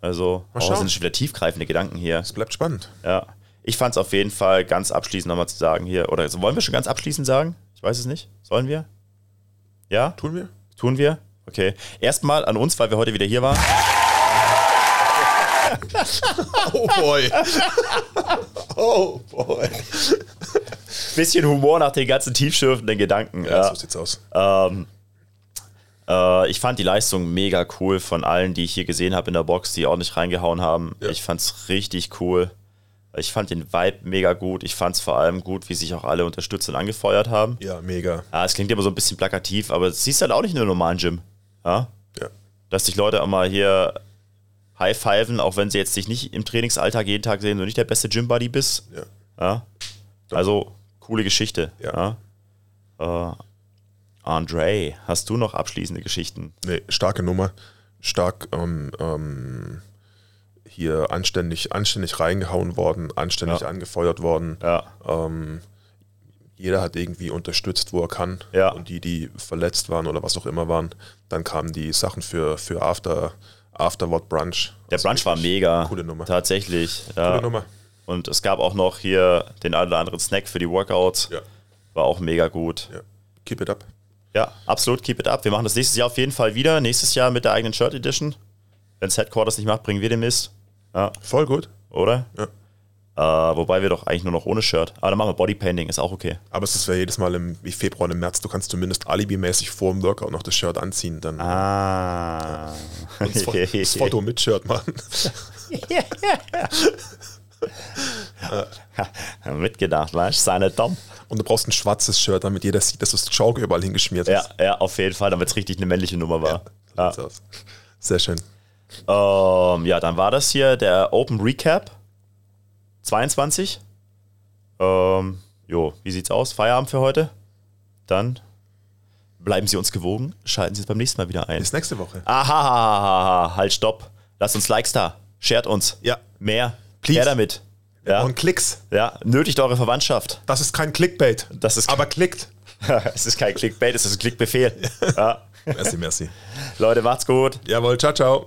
Also, oh, schauen. sind schon wieder tiefgreifende Gedanken hier. Es bleibt spannend. Ja. Ich fand es auf jeden Fall ganz abschließend nochmal zu sagen hier. Oder wollen wir schon ganz abschließend sagen? Ich weiß es nicht. Sollen wir? Ja? Tun wir? Tun wir? Okay. Erstmal an uns, weil wir heute wieder hier waren. Oh boy. oh boy. Bisschen Humor nach den ganzen tiefschürfenden Gedanken. Ja, Ja. so sieht's aus. Äh, ich fand die Leistung mega cool von allen, die ich hier gesehen habe in der Box, die ordentlich reingehauen haben. Ja. Ich fand's richtig cool. Ich fand den Vibe mega gut. Ich fand's vor allem gut, wie sich auch alle unterstützt und angefeuert haben. Ja, mega. Ja, es klingt immer so ein bisschen plakativ, aber das siehst du halt auch nicht in einem normalen Gym. Ja? Ja. Dass dich Leute auch mal hier high-fiven, auch wenn sie jetzt dich nicht im Trainingsalltag jeden Tag sehen und nicht der beste Gym-Buddy bist. Ja. Ja? Also, coole Geschichte. Ja. Ja? Äh, Andre, hast du noch abschließende Geschichten? Nee, starke Nummer. Stark ähm, ähm, hier anständig, anständig reingehauen worden, anständig Ja. angefeuert worden. Ja. Ähm, jeder hat irgendwie unterstützt, wo er kann. Ja. Und die, die verletzt waren oder was auch immer waren, dann kamen die Sachen für, für After, Afterward Brunch. Der Also Brunch war mega. Coole Nummer. Tatsächlich. Ja. Coole Nummer. Und es gab auch noch hier den einen oder anderen Snack für die Workouts. Ja. War auch mega gut. ja. Keep it up. Ja, absolut, keep it up. Wir machen das nächstes Jahr auf jeden Fall wieder. Nächstes Jahr mit der eigenen Shirt Edition. Wenn es Headquarters nicht macht, bringen wir den Mist. Ja, Voll gut. oder? Ja. Äh, wobei wir doch eigentlich nur noch ohne Shirt. Aber dann machen wir Bodypainting, ist auch okay. Aber es ist ja jedes Mal im wie Februar und im März, du kannst zumindest alibimäßig vor dem Workout noch das Shirt anziehen, dann Ah. das, Fo- das Foto mit Shirt machen. Mitgedacht, weißt du? Sei nicht dumm. Und du brauchst ein schwarzes Shirt, damit jeder sieht, dass das Chalk überall hingeschmiert Ja, ist. ja, auf jeden Fall, damit es richtig eine männliche Nummer war. So sieht's aus. Sehr schön. Ähm, ja, dann war das hier der Open Recap 22. Ähm, jo, wie sieht's aus? Feierabend für heute? Dann bleiben Sie uns gewogen, schalten Sie es beim nächsten Mal wieder ein. Bis nächste Woche. Aha, halt, stopp. Lasst uns Likes da. Shared uns. Ja. Mehr. Please. Her damit. Ja. Und Klicks. ja, nötigt eure Verwandtschaft. Das ist kein Clickbait. Das ist- aber klickt. es ist kein Clickbait, es ist ein Klickbefehl. ja. Merci, merci. Leute, macht's gut. Jawohl, ciao, ciao.